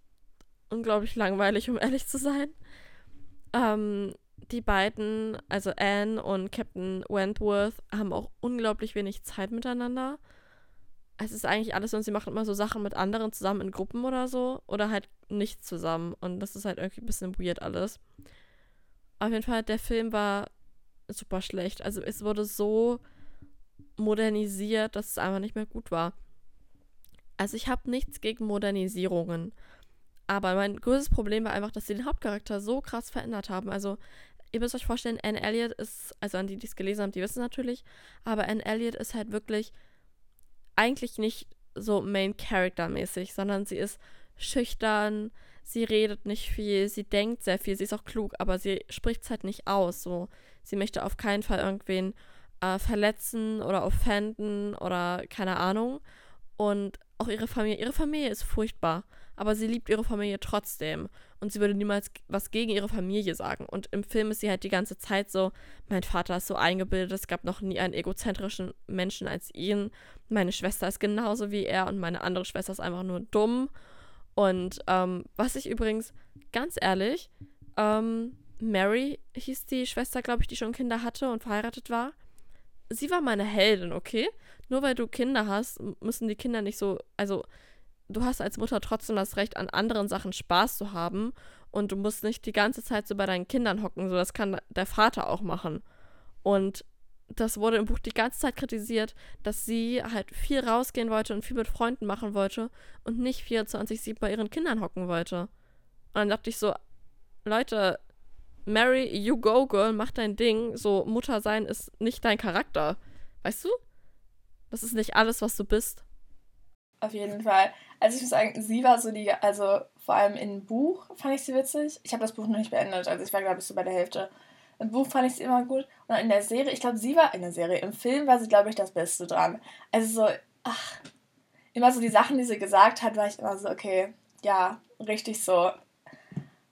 unglaublich langweilig, um ehrlich zu sein. Ähm, die beiden, also Anne und Captain Wentworth, haben auch unglaublich wenig Zeit miteinander. Es ist eigentlich alles und sie machen immer so Sachen mit anderen zusammen in Gruppen oder so oder halt nicht zusammen. Und das ist halt irgendwie ein bisschen weird alles. Auf jeden Fall, der Film war super schlecht. Also es wurde so modernisiert, dass es einfach nicht mehr gut war. Also ich habe nichts gegen Modernisierungen. Aber mein größtes Problem war einfach, dass sie den Hauptcharakter so krass verändert haben. Also ihr müsst euch vorstellen, Anne Elliot ist, also an die, die es gelesen haben, die wissen natürlich, aber Anne Elliot ist halt wirklich eigentlich nicht so Main Character mäßig, sondern sie ist schüchtern, sie redet nicht viel, sie denkt sehr viel, sie ist auch klug, aber sie spricht es halt nicht aus. So, sie möchte auf keinen Fall irgendwen äh, verletzen oder offenden oder keine Ahnung. Und auch ihre Familie. Ihre Familie ist furchtbar, aber sie liebt ihre Familie trotzdem. Und sie würde niemals was gegen ihre Familie sagen. Und im Film ist sie halt die ganze Zeit so, mein Vater ist so eingebildet, es gab noch nie einen egozentrischen Menschen als ihn. Meine Schwester ist genauso wie er und meine andere Schwester ist einfach nur dumm. Und ähm, was ich übrigens, ganz ehrlich, ähm, Mary hieß die Schwester, glaube ich, die schon Kinder hatte und verheiratet war. Sie war meine Heldin, okay? Nur weil du Kinder hast, müssen die Kinder nicht so, also du hast als Mutter trotzdem das Recht, an anderen Sachen Spaß zu haben und du musst nicht die ganze Zeit so bei deinen Kindern hocken, so das kann der Vater auch machen. Und das wurde im Buch die ganze Zeit kritisiert, dass sie halt viel rausgehen wollte und viel mit Freunden machen wollte und nicht 24-7 bei ihren Kindern hocken wollte. Und dann dachte ich so, Leute, Mary, you go, girl, mach dein Ding. So, Mutter sein ist nicht dein Charakter. Weißt du? Das ist nicht alles, was du bist. Auf jeden Fall. Also ich muss sagen, sie war so die, also vor allem im Buch fand ich sie witzig. Ich habe das Buch noch nicht beendet, also ich war glaube ich so bei der Hälfte. Im Buch fand ich sie immer gut. Und in der Serie, ich glaube, sie war in der Serie. Im Film war sie, glaube ich, das Beste dran. Also so, ach, immer so die Sachen, die sie gesagt hat, war ich immer so, okay, ja, richtig so.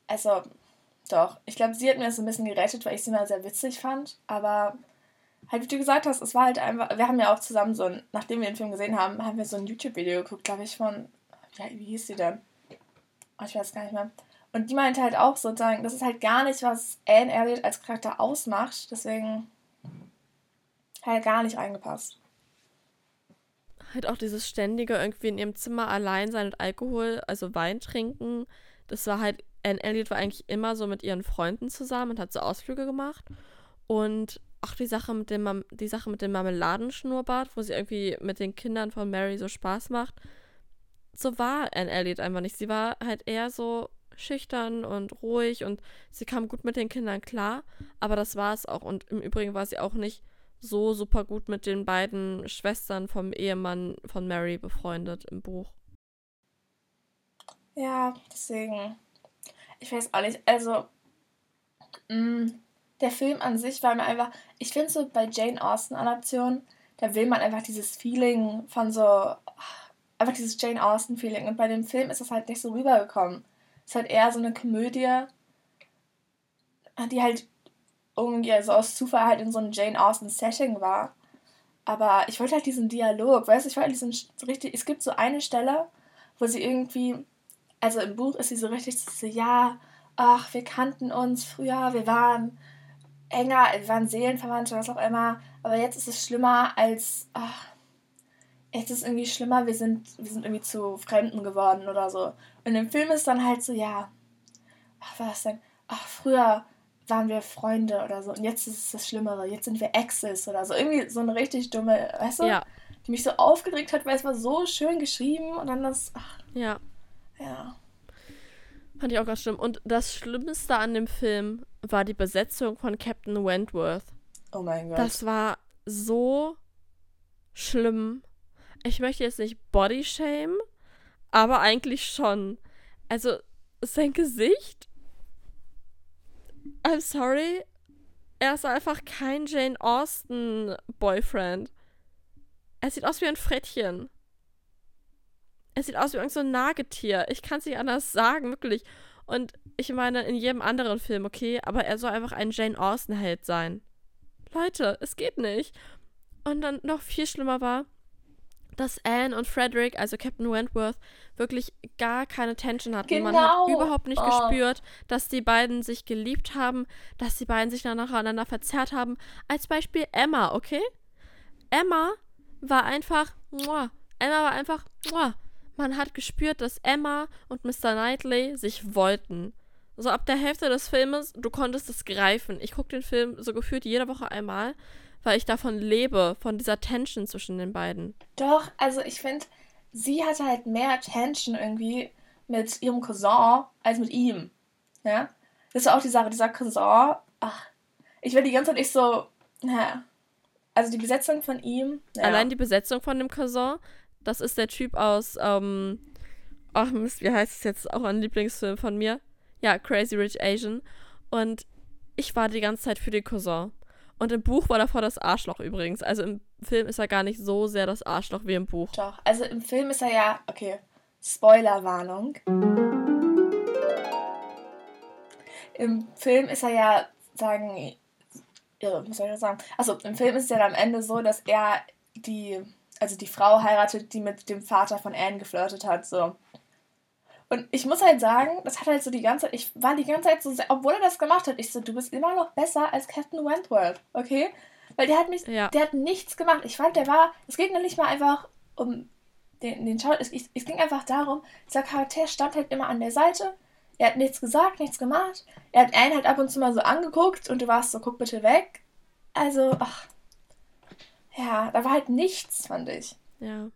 Also, doch. Ich glaube, sie hat mir das ein bisschen gerettet, weil ich sie mal sehr witzig fand. Aber halt, wie du gesagt hast, es war halt einfach. Wir haben ja auch zusammen so ein, nachdem wir den Film gesehen haben, haben wir so ein YouTube-Video geguckt, glaube ich, von. Ja, wie hieß sie denn? Oh, ich weiß gar nicht mehr. Und die meinte halt auch sozusagen, das ist halt gar nicht, was Anne Elliot als Charakter ausmacht. Deswegen halt gar nicht reingepasst. Halt auch dieses ständige irgendwie in ihrem Zimmer allein sein und Alkohol, also Wein trinken. Das war halt, Anne Elliot war eigentlich immer so mit ihren Freunden zusammen und hat so Ausflüge gemacht. Und auch die Sache mit dem, die Sache mit dem Marmeladenschnurrbart, wo sie irgendwie mit den Kindern von Mary so Spaß macht. So war Anne Elliot einfach nicht. Sie war halt eher so schüchtern und ruhig und sie kam gut mit den Kindern klar, aber das war es auch. Und im Übrigen war sie auch nicht so super gut mit den beiden Schwestern vom Ehemann von Mary befreundet im Buch. Ja, deswegen. Ich weiß auch nicht. Also, mh, mm, der Film an sich war mir einfach. Ich finde so bei Jane Austen-Adaptionen, da will man einfach dieses Feeling von so. Einfach dieses Jane Austen-Feeling. Und bei dem Film ist das halt nicht so rübergekommen. Es ist halt eher so eine Komödie, die halt irgendwie so aus Zufall halt in so einem Jane Austen-Setting war. Aber ich wollte halt diesen Dialog, weißt du, ich wollte halt diesen richtig. Es gibt so eine Stelle, wo sie irgendwie. Also im Buch ist sie so richtig so, ja, ach, wir kannten uns früher, wir waren enger, wir waren Seelenverwandte, was auch immer. Aber jetzt ist es schlimmer als. Ach, jetzt ist es irgendwie schlimmer, wir sind, wir sind irgendwie zu Fremden geworden oder so. Und im Film ist dann halt so, ja, ach, was denn? Ach, früher waren wir Freunde oder so und jetzt ist es das Schlimmere, jetzt sind wir Exes oder so. Irgendwie so eine richtig dumme, weißt du? Ja. Die mich so aufgeregt hat, weil es war so schön geschrieben und dann das, ach. Ja. Ja. Fand ich auch ganz schlimm. Und das Schlimmste an dem Film war die Besetzung von Captain Wentworth. Oh mein Gott. Das war so schlimm ich möchte jetzt nicht Body Shame, aber eigentlich schon. Also, sein Gesicht. I'm sorry. Er ist einfach kein Jane Austen Boyfriend. Er sieht aus wie ein Frettchen. Er sieht aus wie irgendein so Nagetier. Ich kann es nicht anders sagen, wirklich. Und ich meine, in jedem anderen Film, okay, aber er soll einfach ein Jane Austen-Held sein. Leute, es geht nicht. Und dann noch viel schlimmer war, dass Anne und Frederick, also Captain Wentworth, wirklich gar keine Tension hatten. Genau. Man hat genau. überhaupt nicht oh. gespürt, dass die beiden sich geliebt haben, dass die beiden sich nacheinander verzerrt haben. Als Beispiel Emma, okay? Emma war einfach, muah, Emma war einfach, muah. Man hat gespürt, dass Emma und Mr. Knightley sich wollten. So ab der Hälfte des Filmes, du konntest es greifen. Ich gucke den Film so gefühlt jede Woche einmal weil ich davon lebe, von dieser Tension zwischen den beiden. Doch, also ich finde, sie hatte halt mehr Tension irgendwie mit ihrem Cousin als mit ihm. Ja? Das ist auch die Sache, dieser Cousin, ach, ich werde die ganze Zeit nicht so, naja. Also die Besetzung von ihm. Ja. Allein die Besetzung von dem Cousin, das ist der Typ aus, ähm, ach Mist, wie heißt es jetzt? Auch ein Lieblingsfilm von mir. Ja, Crazy Rich Asian. Und ich war die ganze Zeit für den Cousin. Und im Buch war davor das Arschloch übrigens. Also im Film ist er gar nicht so sehr das Arschloch wie im Buch. Doch, also im Film ist er ja, okay, Spoilerwarnung. Im Film ist er ja, sagen, ja, soll ich sagen? Also im Film ist es ja am Ende so, dass er die, also die Frau heiratet, die mit dem Vater von Anne geflirtet hat, so. Und ich muss halt sagen, das hat halt so die ganze Zeit, ich war die ganze Zeit so, sehr, obwohl er das gemacht hat, ich so, du bist immer noch besser als Captain Wentworth, okay? Weil der hat mich, ja. der hat nichts gemacht. Ich fand, der war, es noch nicht mal einfach um den, den Schau, es, es ging einfach darum, dieser Charakter stand halt immer an der Seite, er hat nichts gesagt, nichts gemacht. Er hat Anne halt ab und zu mal so angeguckt und du warst so, guck bitte weg. Also, ach. Ja, da war halt nichts, fand ich. Ja.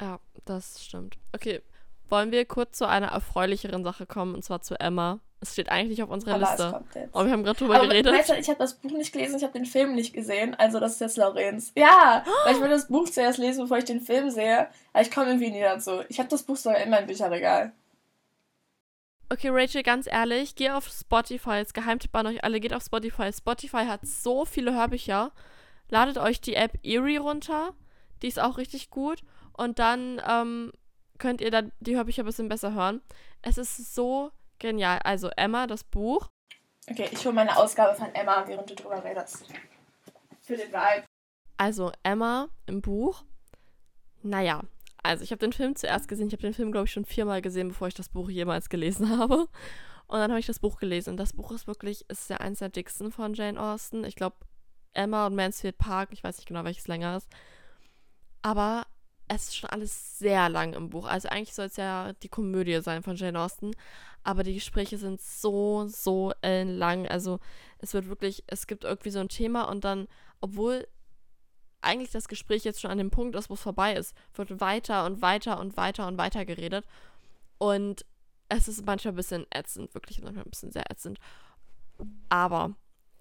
Ja, das stimmt. Okay, wollen wir kurz zu einer erfreulicheren Sache kommen, und zwar zu Emma. Es steht eigentlich auf unserer Aber Liste. Und wir haben gerade drüber Aber geredet. Weißt du, ich habe das Buch nicht gelesen, ich habe den Film nicht gesehen. Also das ist jetzt Lorenz. Ja, weil ich will das Buch zuerst lesen, bevor ich den Film sehe. Aber ich komme irgendwie nie dazu. Ich habe das Buch sogar in meinem Bücherregal. Okay, Rachel, ganz ehrlich, geh auf Spotify. Jetzt Geheimtipp an euch alle, geht auf Spotify. Spotify hat so viele Hörbücher. Ladet euch die App Erie runter. Die ist auch richtig gut. Und dann ähm, könnt ihr dann die Hörbücher ein bisschen besser hören. Es ist so Genial. Also Emma, das Buch. Okay, ich hole meine Ausgabe von Emma, während du drüber redest. Für den Vibe. Also Emma im Buch. Naja, also ich habe den Film zuerst gesehen. Ich habe den Film, glaube ich, schon viermal gesehen, bevor ich das Buch jemals gelesen habe. Und dann habe ich das Buch gelesen. Und das Buch ist wirklich, ist ja eins der dicksten von Jane Austen. Ich glaube, Emma und Mansfield Park, ich weiß nicht genau, welches länger ist. Aber es ist schon alles sehr lang im Buch. Also eigentlich soll es ja die Komödie sein von Jane Austen. Aber die Gespräche sind so, so lang. Also es wird wirklich, es gibt irgendwie so ein Thema und dann, obwohl eigentlich das Gespräch jetzt schon an dem Punkt ist, wo es vorbei ist, wird weiter und weiter und weiter und weiter geredet. Und es ist manchmal ein bisschen ätzend, wirklich manchmal ein bisschen sehr ätzend. Aber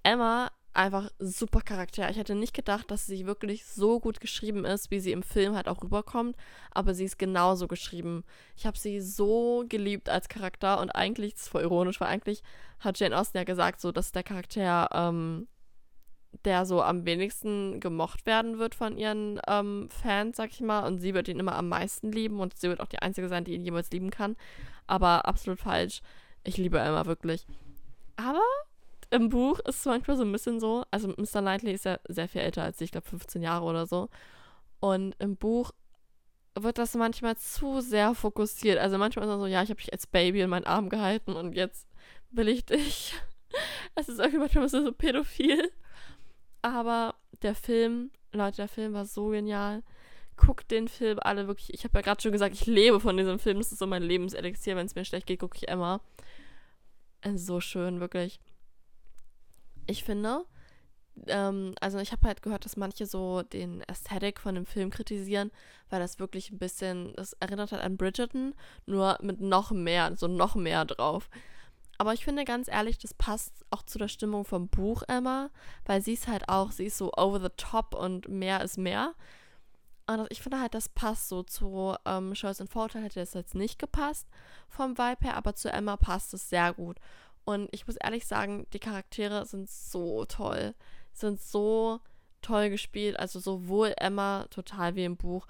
Emma einfach super Charakter. Ich hätte nicht gedacht, dass sie wirklich so gut geschrieben ist, wie sie im Film halt auch rüberkommt. Aber sie ist genauso geschrieben. Ich habe sie so geliebt als Charakter und eigentlich, das ist voll ironisch, weil eigentlich hat Jane Austen ja gesagt, so, dass der Charakter, ähm, der so am wenigsten gemocht werden wird von ihren ähm, Fans, sag ich mal. Und sie wird ihn immer am meisten lieben und sie wird auch die Einzige sein, die ihn jemals lieben kann. Aber absolut falsch. Ich liebe Emma wirklich. Aber im Buch ist es manchmal so ein bisschen so, also Mr. Knightley ist ja sehr viel älter als ich, ich glaube 15 Jahre oder so. Und im Buch wird das manchmal zu sehr fokussiert. Also manchmal ist er so, ja, ich habe dich als Baby in meinen Arm gehalten und jetzt will ich dich. Es ist irgendwie manchmal so pädophil. Aber der Film, Leute, der Film war so genial. Guckt den Film alle wirklich. Ich habe ja gerade schon gesagt, ich lebe von diesem Film. Das ist so mein Lebenselixier. Wenn es mir schlecht geht, gucke ich Emma. So schön, wirklich ich finde, ähm, also ich habe halt gehört, dass manche so den Aesthetic von dem Film kritisieren, weil das wirklich ein bisschen, das erinnert halt an Bridgerton, nur mit noch mehr, so noch mehr drauf. Aber ich finde ganz ehrlich, das passt auch zu der Stimmung vom Buch Emma, weil sie ist halt auch, sie ist so over the top und mehr ist mehr. Und ich finde halt, das passt so zu ähm, Choice and Vorteil hätte das jetzt nicht gepasst vom Vibe her, aber zu Emma passt es sehr gut. Und ich muss ehrlich sagen, die Charaktere sind so toll. Sind so toll gespielt. Also sowohl Emma total wie im Buch,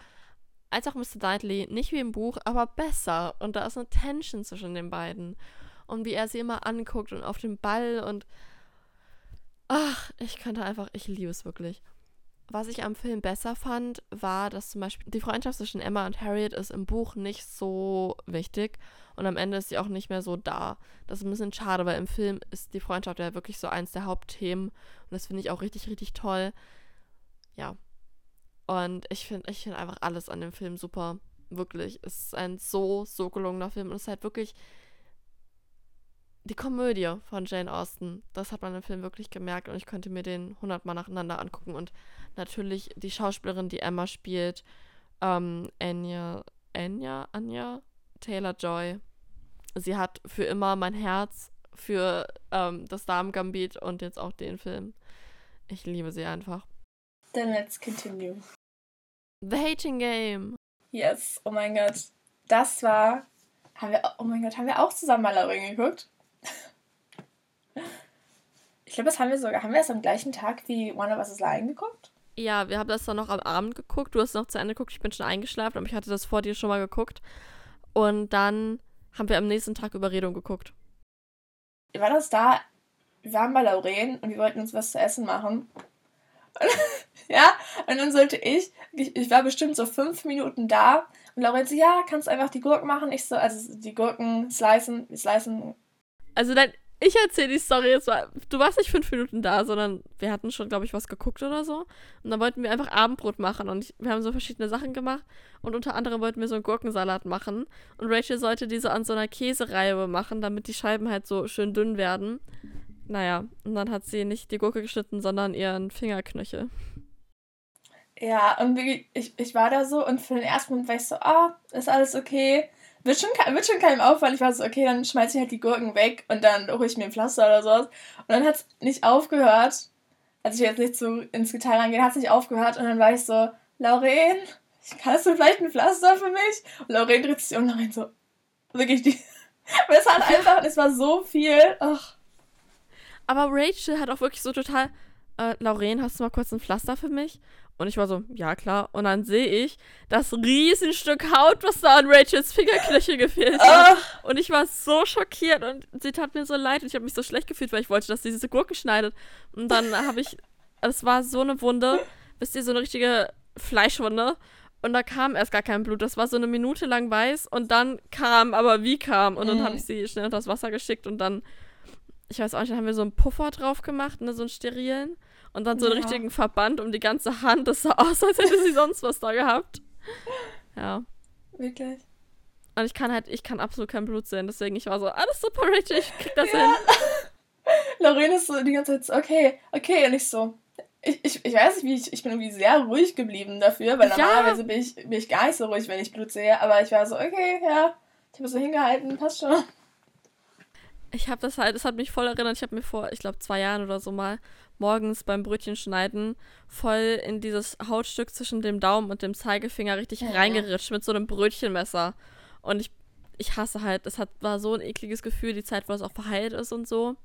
als auch Mr. Knightley. Nicht wie im Buch, aber besser. Und da ist eine Tension zwischen den beiden. Und wie er sie immer anguckt und auf dem Ball und. Ach, ich könnte einfach, ich liebe es wirklich. Was ich am Film besser fand, war, dass zum Beispiel die Freundschaft zwischen Emma und Harriet ist im Buch nicht so wichtig und am Ende ist sie auch nicht mehr so da. Das ist ein bisschen schade, weil im Film ist die Freundschaft ja wirklich so eins der Hauptthemen und das finde ich auch richtig, richtig toll. Ja. Und ich finde ich find einfach alles an dem Film super. Wirklich. Es ist ein so, so gelungener Film und es ist halt wirklich die Komödie von Jane Austen. Das hat man im Film wirklich gemerkt und ich könnte mir den hundertmal nacheinander angucken und natürlich die Schauspielerin, die Emma spielt, ähm, Anya, Anya, Anya Taylor Joy. Sie hat für immer mein Herz für ähm, das Damen-Gambit und jetzt auch den Film. Ich liebe sie einfach. Then let's continue. The Hating Game. Yes, oh mein Gott. Das war. Haben wir, oh mein Gott, haben wir auch zusammen Malerin geguckt? Ich glaube, das haben wir sogar. Haben wir das am gleichen Tag wie One of Us is Lying geguckt? Ja, wir haben das dann noch am Abend geguckt. Du hast noch zu Ende geguckt. Ich bin schon eingeschlafen, aber ich hatte das vor dir schon mal geguckt. Und dann haben wir am nächsten Tag Überredung geguckt. War das da? Wir waren bei Lauren und wir wollten uns was zu essen machen. Und, ja, und dann sollte ich, ich, ich war bestimmt so fünf Minuten da und Lauren so, ja, kannst du einfach die Gurken machen? Ich so, also die Gurken slicen, slicen. Also dann, ich erzähle die Story jetzt mal. Du warst nicht fünf Minuten da, sondern wir hatten schon, glaube ich, was geguckt oder so. Und dann wollten wir einfach Abendbrot machen und ich, wir haben so verschiedene Sachen gemacht. Und unter anderem wollten wir so einen Gurkensalat machen. Und Rachel sollte diese an so einer Käsereibe machen, damit die Scheiben halt so schön dünn werden. Naja, und dann hat sie nicht die Gurke geschnitten, sondern ihren Fingerknöchel. Ja, und ich, ich war da so und für den ersten Moment war ich so, ah, ist alles okay. Wird schon, wird schon keinem auffallen. Ich war so, okay, dann schmeiße ich halt die Gurken weg und dann hole ich mir ein Pflaster oder sowas. Und dann hat es nicht aufgehört. Also ich jetzt nicht so ins Detail reingehen, hat es nicht aufgehört. Und dann war ich so, Lauren, kannst du vielleicht ein Pflaster für mich? Und Lauren dreht sich um Lauren so, wirklich die. es hat einfach, es war so viel. Ach. Aber Rachel hat auch wirklich so total, äh, Lauren, hast du mal kurz ein Pflaster für mich? Und ich war so, ja klar. Und dann sehe ich das Riesenstück Haut, was da an Rachels Fingerknöchel gefehlt hat. Oh. Und ich war so schockiert und sie tat mir so leid und ich habe mich so schlecht gefühlt, weil ich wollte, dass sie diese Gurke schneidet. Und dann habe ich, es war so eine Wunde, wisst ihr, so eine richtige Fleischwunde. Und da kam erst gar kein Blut. Das war so eine Minute lang weiß und dann kam, aber wie kam? Und dann habe mhm. ich sie schnell unter das Wasser geschickt und dann, ich weiß auch nicht, dann haben wir so einen Puffer drauf gemacht, ne, so einen sterilen. Und dann so einen richtigen Verband um die ganze Hand. Das sah aus, als hätte sie sonst was da gehabt. Ja. Wirklich. Und ich kann halt, ich kann absolut kein Blut sehen. Deswegen, ich war so, alles super, Rachel, ich krieg das ja. hin. Lorraine ist so die ganze Zeit so, okay, okay. Und ich so, ich, ich, ich weiß nicht, wie ich, ich bin irgendwie sehr ruhig geblieben dafür, weil normalerweise ja. bin, ich, bin ich gar nicht so ruhig, wenn ich Blut sehe. Aber ich war so, okay, ja, ich habe so hingehalten, passt schon. Ich habe das halt, es hat mich voll erinnert. Ich habe mir vor, ich glaube, zwei Jahren oder so mal morgens beim Brötchenschneiden voll in dieses Hautstück zwischen dem Daumen und dem Zeigefinger richtig ja, reingeritscht mit so einem Brötchenmesser. Und ich, ich hasse halt, es hat, war so ein ekliges Gefühl, die Zeit, wo es auch verheilt ist und so.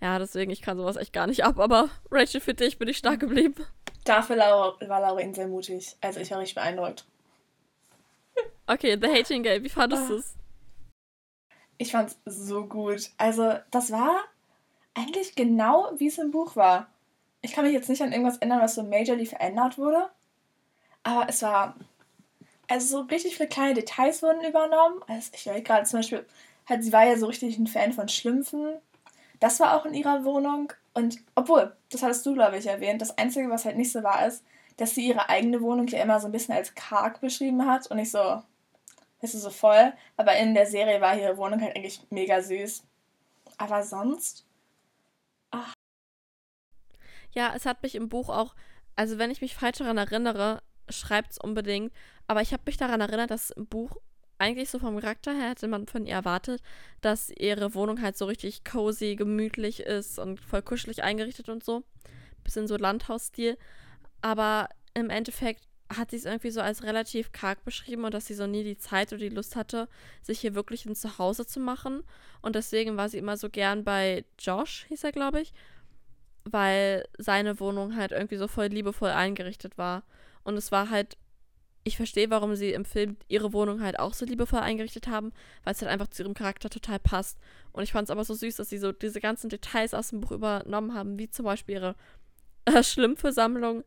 Ja, deswegen, ich kann sowas echt gar nicht ab, aber Rachel, für dich bin ich stark geblieben. Dafür war Lauren sehr mutig. Also ich war richtig beeindruckt. Okay, The Hating Game, wie fandest du es? Ich fand's so gut. Also, das war eigentlich genau, wie es im Buch war. Ich kann mich jetzt nicht an irgendwas ändern, was so majorly verändert wurde. Aber es war. Also so richtig viele kleine Details wurden übernommen. Also ich weiß gerade zum Beispiel, halt, sie war ja so richtig ein Fan von Schlümpfen. Das war auch in ihrer Wohnung. Und obwohl, das hattest du, glaube ich, erwähnt, das Einzige, was halt nicht so war, ist, dass sie ihre eigene Wohnung ja immer so ein bisschen als karg beschrieben hat und nicht so, weißt du, so voll. Aber in der Serie war ihre Wohnung halt eigentlich mega süß. Aber sonst ja, es hat mich im Buch auch, also wenn ich mich falsch daran erinnere, schreibt es unbedingt. Aber ich habe mich daran erinnert, dass im Buch eigentlich so vom Charakter her hätte man von ihr erwartet, dass ihre Wohnung halt so richtig cozy, gemütlich ist und voll kuschelig eingerichtet und so. Bisschen so Landhausstil. Aber im Endeffekt hat sie es irgendwie so als relativ karg beschrieben und dass sie so nie die Zeit oder die Lust hatte, sich hier wirklich ein Zuhause zu machen. Und deswegen war sie immer so gern bei Josh, hieß er, glaube ich, weil seine Wohnung halt irgendwie so voll liebevoll eingerichtet war. Und es war halt, ich verstehe, warum sie im Film ihre Wohnung halt auch so liebevoll eingerichtet haben, weil es halt einfach zu ihrem Charakter total passt. Und ich fand es aber so süß, dass sie so diese ganzen Details aus dem Buch übernommen haben, wie zum Beispiel ihre äh, Schlümpfe-Sammlung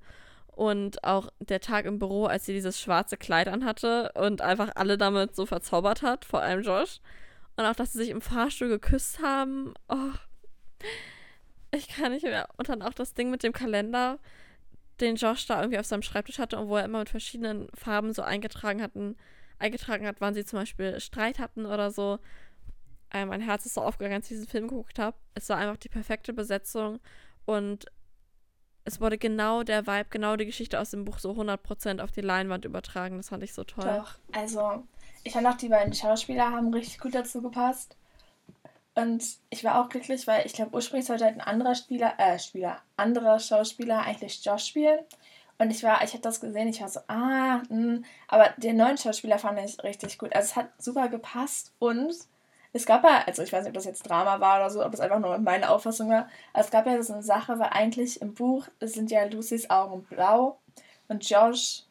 und auch der Tag im Büro, als sie dieses schwarze Kleid anhatte und einfach alle damit so verzaubert hat, vor allem Josh. Und auch, dass sie sich im Fahrstuhl geküsst haben. Oh. Ich kann nicht mehr. Und dann auch das Ding mit dem Kalender, den Josh da irgendwie auf seinem Schreibtisch hatte und wo er immer mit verschiedenen Farben so eingetragen hatten, eingetragen hat, wann sie zum Beispiel Streit hatten oder so. Äh, mein Herz ist so aufgegangen, als ich diesen Film geguckt habe. Es war einfach die perfekte Besetzung und es wurde genau der Vibe, genau die Geschichte aus dem Buch so 100% auf die Leinwand übertragen. Das fand ich so toll. Doch, also ich fand auch die beiden Schauspieler haben richtig gut dazu gepasst. Und ich war auch glücklich, weil ich glaube, ursprünglich sollte halt ein anderer Spieler, äh, Spieler, anderer Schauspieler eigentlich Josh spielen. Und ich war, ich habe das gesehen, ich war so, ah, mh. Hm. aber den neuen Schauspieler fand ich richtig gut. Also es hat super gepasst und es gab ja, also ich weiß nicht, ob das jetzt Drama war oder so, ob es einfach nur meine Auffassung war, aber es gab ja so eine Sache, weil eigentlich im Buch sind ja Lucys Augen blau und Josh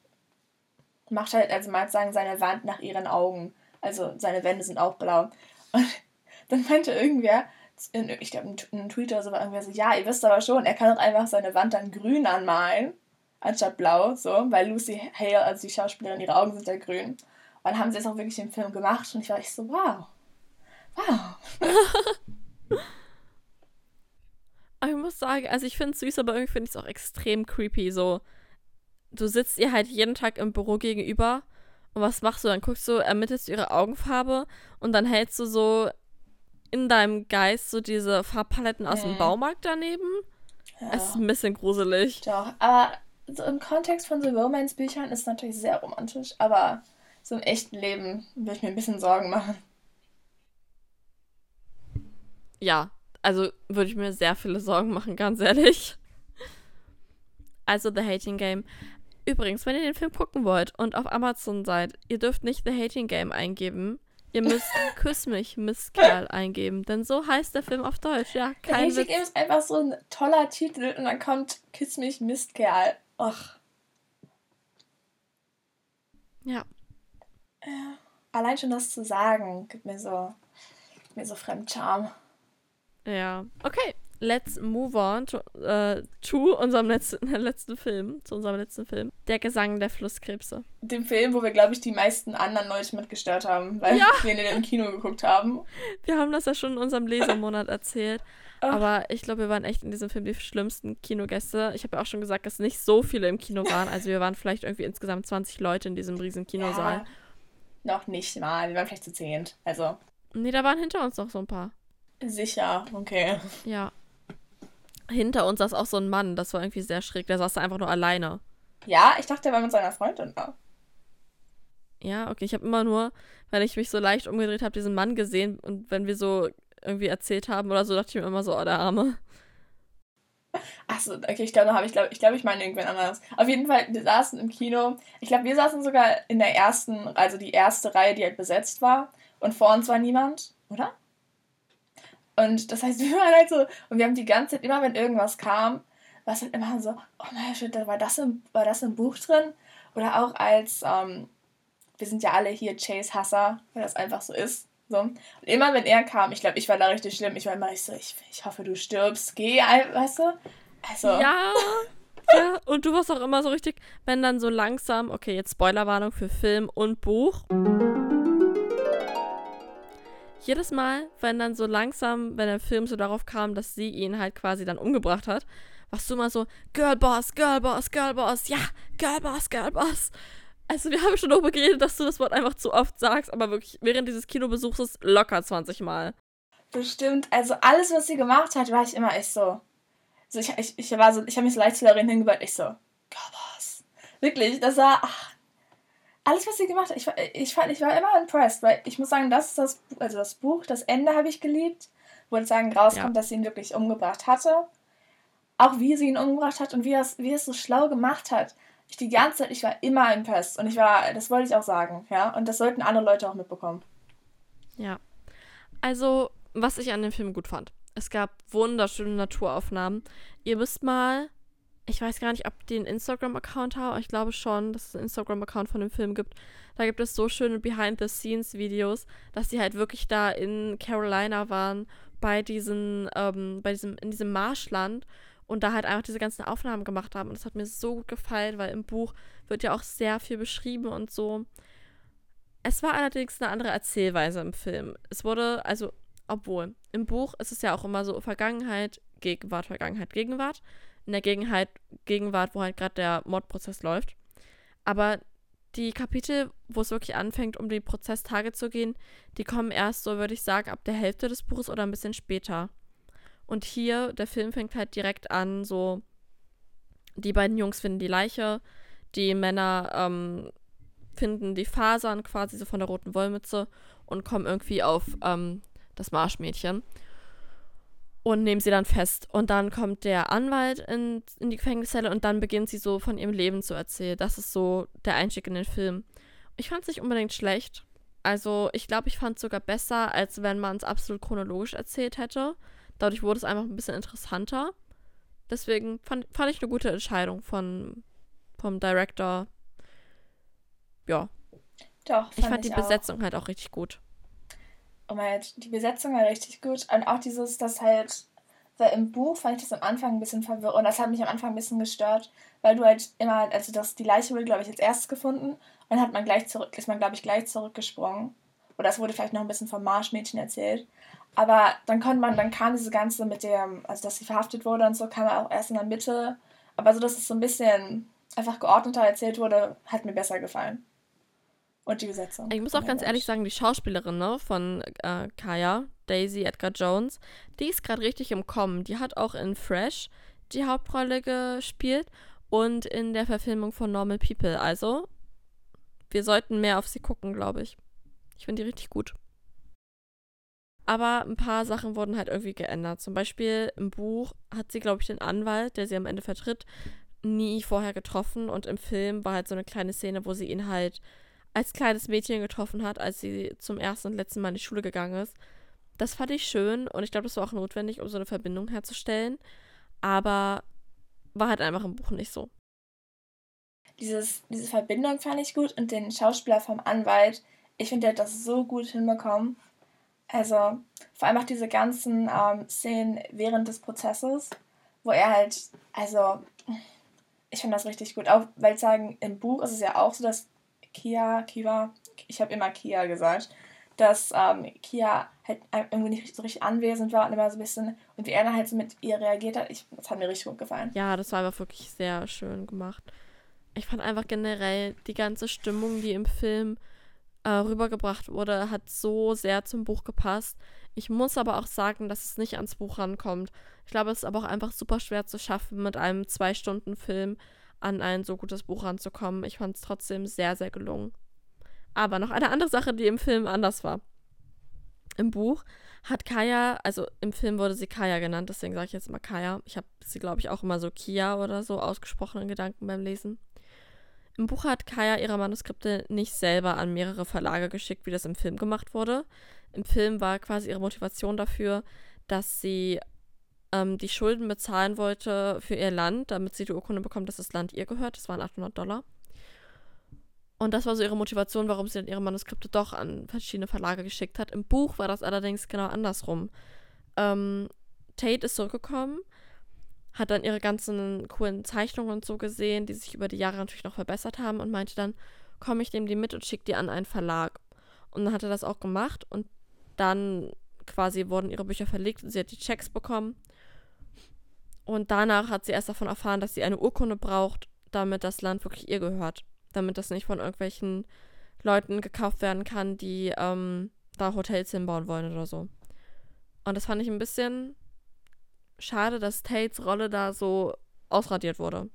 macht halt, also mal sagen, seine Wand nach ihren Augen. Also seine Wände sind auch blau. Und dann meinte irgendwer, in, ich glaube, ein Tweet oder so war irgendwer so, ja, ihr wisst aber schon, er kann doch einfach seine Wand dann grün anmalen, anstatt blau, so, weil Lucy Hale, also die Schauspielerin, ihre Augen sind ja grün. Und dann haben sie es auch wirklich im Film gemacht und ich war echt so, wow. Wow. ich muss sagen, also ich finde es süß, aber irgendwie finde ich es auch extrem creepy, so. Du sitzt ihr halt jeden Tag im Büro gegenüber und was machst du? Dann guckst du, ermittelst du ihre Augenfarbe und dann hältst du so in deinem Geist so diese Farbpaletten aus dem mhm. Baumarkt daneben. Ja. Es ist ein bisschen gruselig. Doch, aber so im Kontext von so Romance-Büchern ist es natürlich sehr romantisch, aber so im echten Leben würde ich mir ein bisschen Sorgen machen. Ja, also würde ich mir sehr viele Sorgen machen, ganz ehrlich. Also The Hating Game. Übrigens, wenn ihr den Film gucken wollt und auf Amazon seid, ihr dürft nicht The Hating Game eingeben. Ihr müsst Küss mich, Miss Kerl eingeben, denn so heißt der Film auf Deutsch. Ja, kein Hating Game ist einfach so ein toller Titel und dann kommt Küss mich, Miss Kerl. Och. Ja. ja. Allein schon das zu sagen, gibt mir so, gibt mir so Fremdscham. Ja. Okay, let's move on to, äh, to unserem letzten, letzten Film, zu unserem letzten Film. Der Gesang der Flusskrebse. Dem Film, wo wir, glaube ich, die meisten anderen Leute mitgestört haben, weil ja. wir den im Kino geguckt haben. Wir haben das ja schon in unserem Lesermonat erzählt. Aber ich glaube, wir waren echt in diesem Film die schlimmsten Kinogäste. Ich habe ja auch schon gesagt, dass nicht so viele im Kino waren. Also wir waren vielleicht irgendwie insgesamt 20 Leute in diesem riesen Kinosaal. Ja, noch nicht mal. Wir waren vielleicht zu zehnt. Also. Nee, da waren hinter uns noch so ein paar. Sicher, okay. Ja. Hinter uns saß auch so ein Mann, das war irgendwie sehr schräg. Der saß da einfach nur alleine. Ja, ich dachte, er war mit seiner Freundin da. Ja, okay. Ich habe immer nur, weil ich mich so leicht umgedreht habe, diesen Mann gesehen. Und wenn wir so irgendwie erzählt haben oder so, dachte ich mir immer so, oh, der Arme. Achso, okay, ich glaube, ich glaube, ich, glaub, ich meine irgendwen anderes. Auf jeden Fall, wir saßen im Kino. Ich glaube, wir saßen sogar in der ersten, also die erste Reihe, die halt besetzt war. Und vor uns war niemand, oder? Und das heißt, wir waren halt so, und wir haben die ganze Zeit, immer wenn irgendwas kam, war es halt immer so, oh mein Gott, war das im, war das im Buch drin? Oder auch als, ähm, wir sind ja alle hier Chase-Hasser, weil das einfach so ist. So. Und immer wenn er kam, ich glaube, ich war da richtig schlimm. Ich war immer ich so, ich, ich hoffe, du stirbst, geh, weißt du? Also. Ja. ja, und du warst auch immer so richtig, wenn dann so langsam, okay, jetzt Spoilerwarnung für Film und Buch jedes Mal, wenn dann so langsam, wenn der Film so darauf kam, dass sie ihn halt quasi dann umgebracht hat, warst du immer so, Girlboss, Girlboss, Girlboss, ja, Girlboss, Girlboss. Also wir haben schon darüber geredet, dass du das Wort einfach zu oft sagst, aber wirklich während dieses Kinobesuchs locker 20 Mal. Bestimmt. Also alles, was sie gemacht hat, war ich immer echt so. Also ich, ich, ich war so, ich habe mich so leicht zu Lauren hingebaut, ich so, Girlboss. Wirklich, das war, ach, alles, was sie gemacht hat, ich, ich, fand, ich war immer impressed, weil ich muss sagen, das ist das, also das Buch, das Ende habe ich geliebt, wo sagen rauskommt, ja. dass sie ihn wirklich umgebracht hatte. Auch wie sie ihn umgebracht hat und wie er es, wie er es so schlau gemacht hat. Ich die ganze Zeit, ich war immer impressed und ich war, das wollte ich auch sagen, ja, und das sollten andere Leute auch mitbekommen. Ja. Also, was ich an dem Film gut fand. Es gab wunderschöne Naturaufnahmen. Ihr müsst mal ich weiß gar nicht, ob die einen Instagram-Account haben, aber ich glaube schon, dass es einen Instagram-Account von dem Film gibt. Da gibt es so schöne Behind-the-Scenes-Videos, dass sie halt wirklich da in Carolina waren, bei diesen, ähm, bei diesem, in diesem Marschland und da halt einfach diese ganzen Aufnahmen gemacht haben. Und das hat mir so gut gefallen, weil im Buch wird ja auch sehr viel beschrieben und so. Es war allerdings eine andere Erzählweise im Film. Es wurde, also, obwohl, im Buch ist es ja auch immer so Vergangenheit, Gegenwart, Vergangenheit, Gegenwart in der Gegenheit, Gegenwart, wo halt gerade der Mordprozess läuft. Aber die Kapitel, wo es wirklich anfängt, um die Prozesstage zu gehen, die kommen erst so, würde ich sagen, ab der Hälfte des Buches oder ein bisschen später. Und hier, der Film fängt halt direkt an, so, die beiden Jungs finden die Leiche, die Männer ähm, finden die Fasern quasi so von der roten Wollmütze und kommen irgendwie auf ähm, das Marschmädchen und nehmen sie dann fest. Und dann kommt der Anwalt in, in die Gefängniszelle und dann beginnt sie so von ihrem Leben zu erzählen. Das ist so der Einstieg in den Film. Ich fand es nicht unbedingt schlecht. Also ich glaube, ich fand es sogar besser, als wenn man es absolut chronologisch erzählt hätte. Dadurch wurde es einfach ein bisschen interessanter. Deswegen fand, fand ich eine gute Entscheidung von, vom Director. Ja. Doch, fand ich fand die auch. Besetzung halt auch richtig gut. Oh mein Gott, die Besetzung war richtig gut. Und auch dieses, das halt, weil im Buch fand ich das am Anfang ein bisschen verwirrend. Und das hat mich am Anfang ein bisschen gestört, weil du halt immer, also das, die Leiche wurde, glaube ich, als erstes gefunden. Und dann hat man gleich zurück, ist man, glaube ich, gleich zurückgesprungen. Oder es wurde vielleicht noch ein bisschen vom Marschmädchen erzählt. Aber dann konnte man, dann kam diese ganze mit dem, also dass sie verhaftet wurde und so, kam auch erst in der Mitte. Aber so, dass es so ein bisschen einfach geordneter erzählt wurde, hat mir besser gefallen. Und die Besetzung. Ich muss auch ganz ehrlich sagen, die Schauspielerin ne, von äh, Kaya, Daisy Edgar Jones, die ist gerade richtig im Kommen. Die hat auch in Fresh die Hauptrolle gespielt und in der Verfilmung von Normal People. Also, wir sollten mehr auf sie gucken, glaube ich. Ich finde die richtig gut. Aber ein paar Sachen wurden halt irgendwie geändert. Zum Beispiel im Buch hat sie, glaube ich, den Anwalt, der sie am Ende vertritt, nie vorher getroffen. Und im Film war halt so eine kleine Szene, wo sie ihn halt als kleines Mädchen getroffen hat, als sie zum ersten und letzten Mal in die Schule gegangen ist. Das fand ich schön und ich glaube, das war auch notwendig, um so eine Verbindung herzustellen. Aber war halt einfach im Buch nicht so. Dieses, diese Verbindung fand ich gut und den Schauspieler vom Anwalt, ich finde, der hat das so gut hinbekommen. Also vor allem auch diese ganzen ähm, Szenen während des Prozesses, wo er halt, also ich finde das richtig gut. Auch weil sagen, im Buch ist es ja auch so, dass Kia, Kiva, ich habe immer Kia gesagt, dass ähm, Kia halt irgendwie nicht so richtig anwesend war und immer so ein bisschen und wie er dann halt so mit ihr reagiert hat, ich, das hat mir richtig gut gefallen. Ja, das war einfach wirklich sehr schön gemacht. Ich fand einfach generell die ganze Stimmung, die im Film äh, rübergebracht wurde, hat so sehr zum Buch gepasst. Ich muss aber auch sagen, dass es nicht ans Buch rankommt. Ich glaube, es ist aber auch einfach super schwer zu schaffen, mit einem Zwei-Stunden-Film an ein so gutes Buch ranzukommen. Ich fand es trotzdem sehr, sehr gelungen. Aber noch eine andere Sache, die im Film anders war. Im Buch hat Kaya, also im Film wurde sie Kaya genannt, deswegen sage ich jetzt immer Kaya. Ich habe sie, glaube ich, auch immer so Kia oder so ausgesprochen in Gedanken beim Lesen. Im Buch hat Kaya ihre Manuskripte nicht selber an mehrere Verlage geschickt, wie das im Film gemacht wurde. Im Film war quasi ihre Motivation dafür, dass sie ähm, die Schulden bezahlen wollte für ihr Land, damit sie die Urkunde bekommt, dass das Land ihr gehört. Das waren 800 Dollar. Und das war so ihre Motivation, warum sie dann ihre Manuskripte doch an verschiedene Verlage geschickt hat. Im Buch war das allerdings genau andersrum. Ähm, Tate ist zurückgekommen, hat dann ihre ganzen coolen Zeichnungen und so gesehen, die sich über die Jahre natürlich noch verbessert haben und meinte dann, komm, ich nehme die mit und schicke die an einen Verlag. Und dann hat er das auch gemacht und dann quasi wurden ihre Bücher verlegt und sie hat die Checks bekommen. Und danach hat sie erst davon erfahren, dass sie eine Urkunde braucht, damit das Land wirklich ihr gehört. Damit das nicht von irgendwelchen Leuten gekauft werden kann, die ähm, da Hotels hinbauen wollen oder so. Und das fand ich ein bisschen schade, dass Tates Rolle da so ausradiert wurde.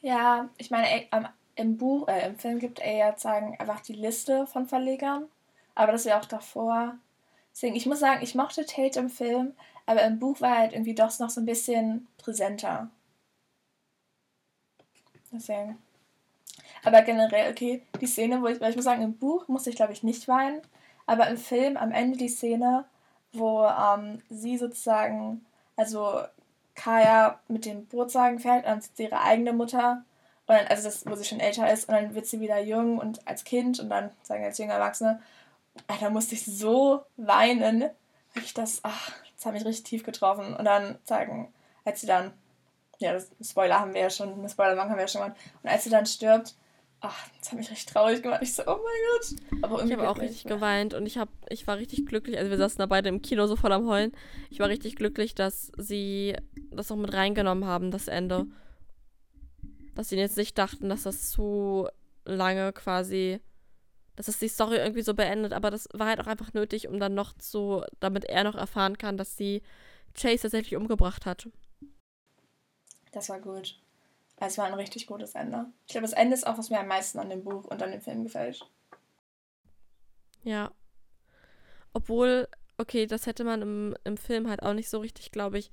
Ja, ich meine, ey, im Buch, äh, im Film gibt er ja sagen einfach die Liste von Verlegern, aber das ist ja auch davor Deswegen, ich muss sagen, ich mochte Tate im Film, aber im Buch war er halt irgendwie doch noch so ein bisschen präsenter. Deswegen. Aber generell, okay, die Szene, wo ich, weil ich muss sagen, im Buch musste ich glaube ich nicht weinen, aber im Film am Ende die Szene, wo ähm, sie sozusagen, also Kaya mit dem Bootsagen fährt und sie ihre eigene Mutter und dann, also das, wo sie schon älter ist und dann wird sie wieder jung und als Kind und dann sagen als junge Erwachsene da musste ich so weinen. Ich das, ach, das hat mich richtig tief getroffen. Und dann sagen, als sie dann, ja, das Spoiler haben wir ja schon, eine Spoiler haben wir ja schon mal. Und als sie dann stirbt, ach, das hat mich richtig traurig gemacht. Ich so, oh mein Gott. Aber ich habe auch richtig ja. geweint und ich, hab, ich war richtig glücklich. Also wir saßen da beide im Kino so voll am Heulen. Ich war richtig glücklich, dass sie das auch mit reingenommen haben, das Ende. Dass sie jetzt nicht dachten, dass das zu lange quasi dass es die Story irgendwie so beendet, aber das war halt auch einfach nötig, um dann noch so, damit er noch erfahren kann, dass sie Chase tatsächlich umgebracht hat. Das war gut. Es war ein richtig gutes Ende. Ich glaube, das Ende ist auch, was mir am meisten an dem Buch und an dem Film gefällt. Ja. Obwohl, okay, das hätte man im, im Film halt auch nicht so richtig, glaube ich,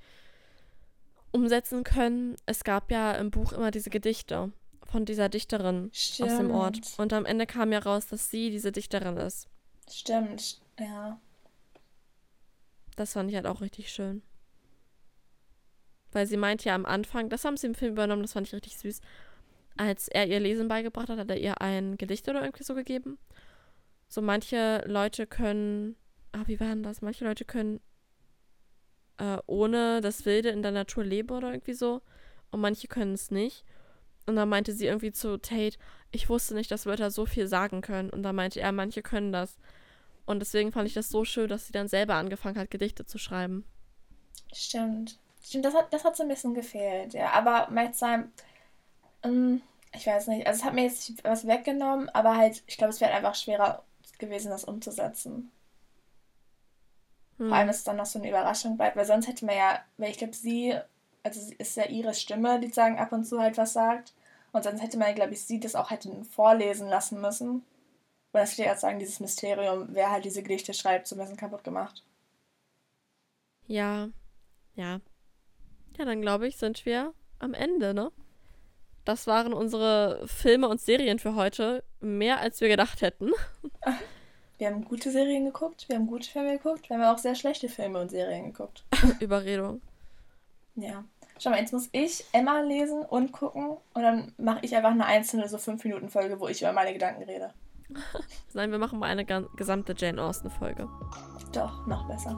umsetzen können. Es gab ja im Buch immer diese Gedichte von dieser Dichterin Stimmt. aus dem Ort. Und am Ende kam ja raus, dass sie diese Dichterin ist. Stimmt, ja. Das fand ich halt auch richtig schön. Weil sie meint ja am Anfang, das haben sie im Film übernommen, das fand ich richtig süß. Als er ihr Lesen beigebracht hat, hat er ihr ein Gedicht oder irgendwie so gegeben. So manche Leute können, ah, wie war denn das? Manche Leute können äh, ohne das Wilde in der Natur leben oder irgendwie so. Und manche können es nicht. Und dann meinte sie irgendwie zu Tate, ich wusste nicht, dass Wörter so viel sagen können. Und dann meinte er, manche können das. Und deswegen fand ich das so schön, dass sie dann selber angefangen hat, Gedichte zu schreiben. Stimmt. Stimmt, das hat, das hat so ein bisschen gefehlt, ja. Aber seinem, ähm, ich weiß nicht, also es hat mir jetzt was weggenommen, aber halt, ich glaube, es wäre einfach schwerer gewesen, das umzusetzen. Hm. Vor allem, dass es dann noch so eine Überraschung bleibt, weil sonst hätte man ja, weil ich glaube, sie, also es ist ja ihre Stimme, die sagen ab und zu halt was sagt. Und sonst hätte man, glaube ich, sie das auch hätte vorlesen lassen müssen. Und das würde ich jetzt sagen, dieses Mysterium, wer halt diese Gedichte schreibt, so ein bisschen kaputt gemacht. Ja, ja. Ja, dann glaube ich, sind wir am Ende, ne? Das waren unsere Filme und Serien für heute. Mehr als wir gedacht hätten. Wir haben gute Serien geguckt, wir haben gute Filme geguckt, wir haben auch sehr schlechte Filme und Serien geguckt. Überredung. Ja. Schau mal, jetzt muss ich Emma lesen und gucken und dann mache ich einfach eine einzelne so 5 Minuten Folge, wo ich über meine Gedanken rede. Nein, wir machen mal eine gesamte Jane Austen-Folge. Doch, noch besser.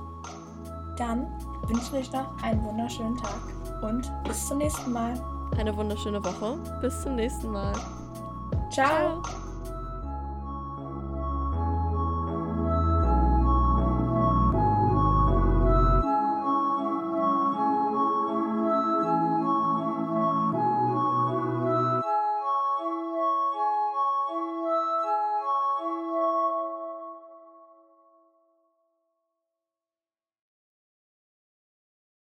Dann wünsche ich euch noch einen wunderschönen Tag und bis zum nächsten Mal. Eine wunderschöne Woche. Bis zum nächsten Mal. Ciao. Ciao.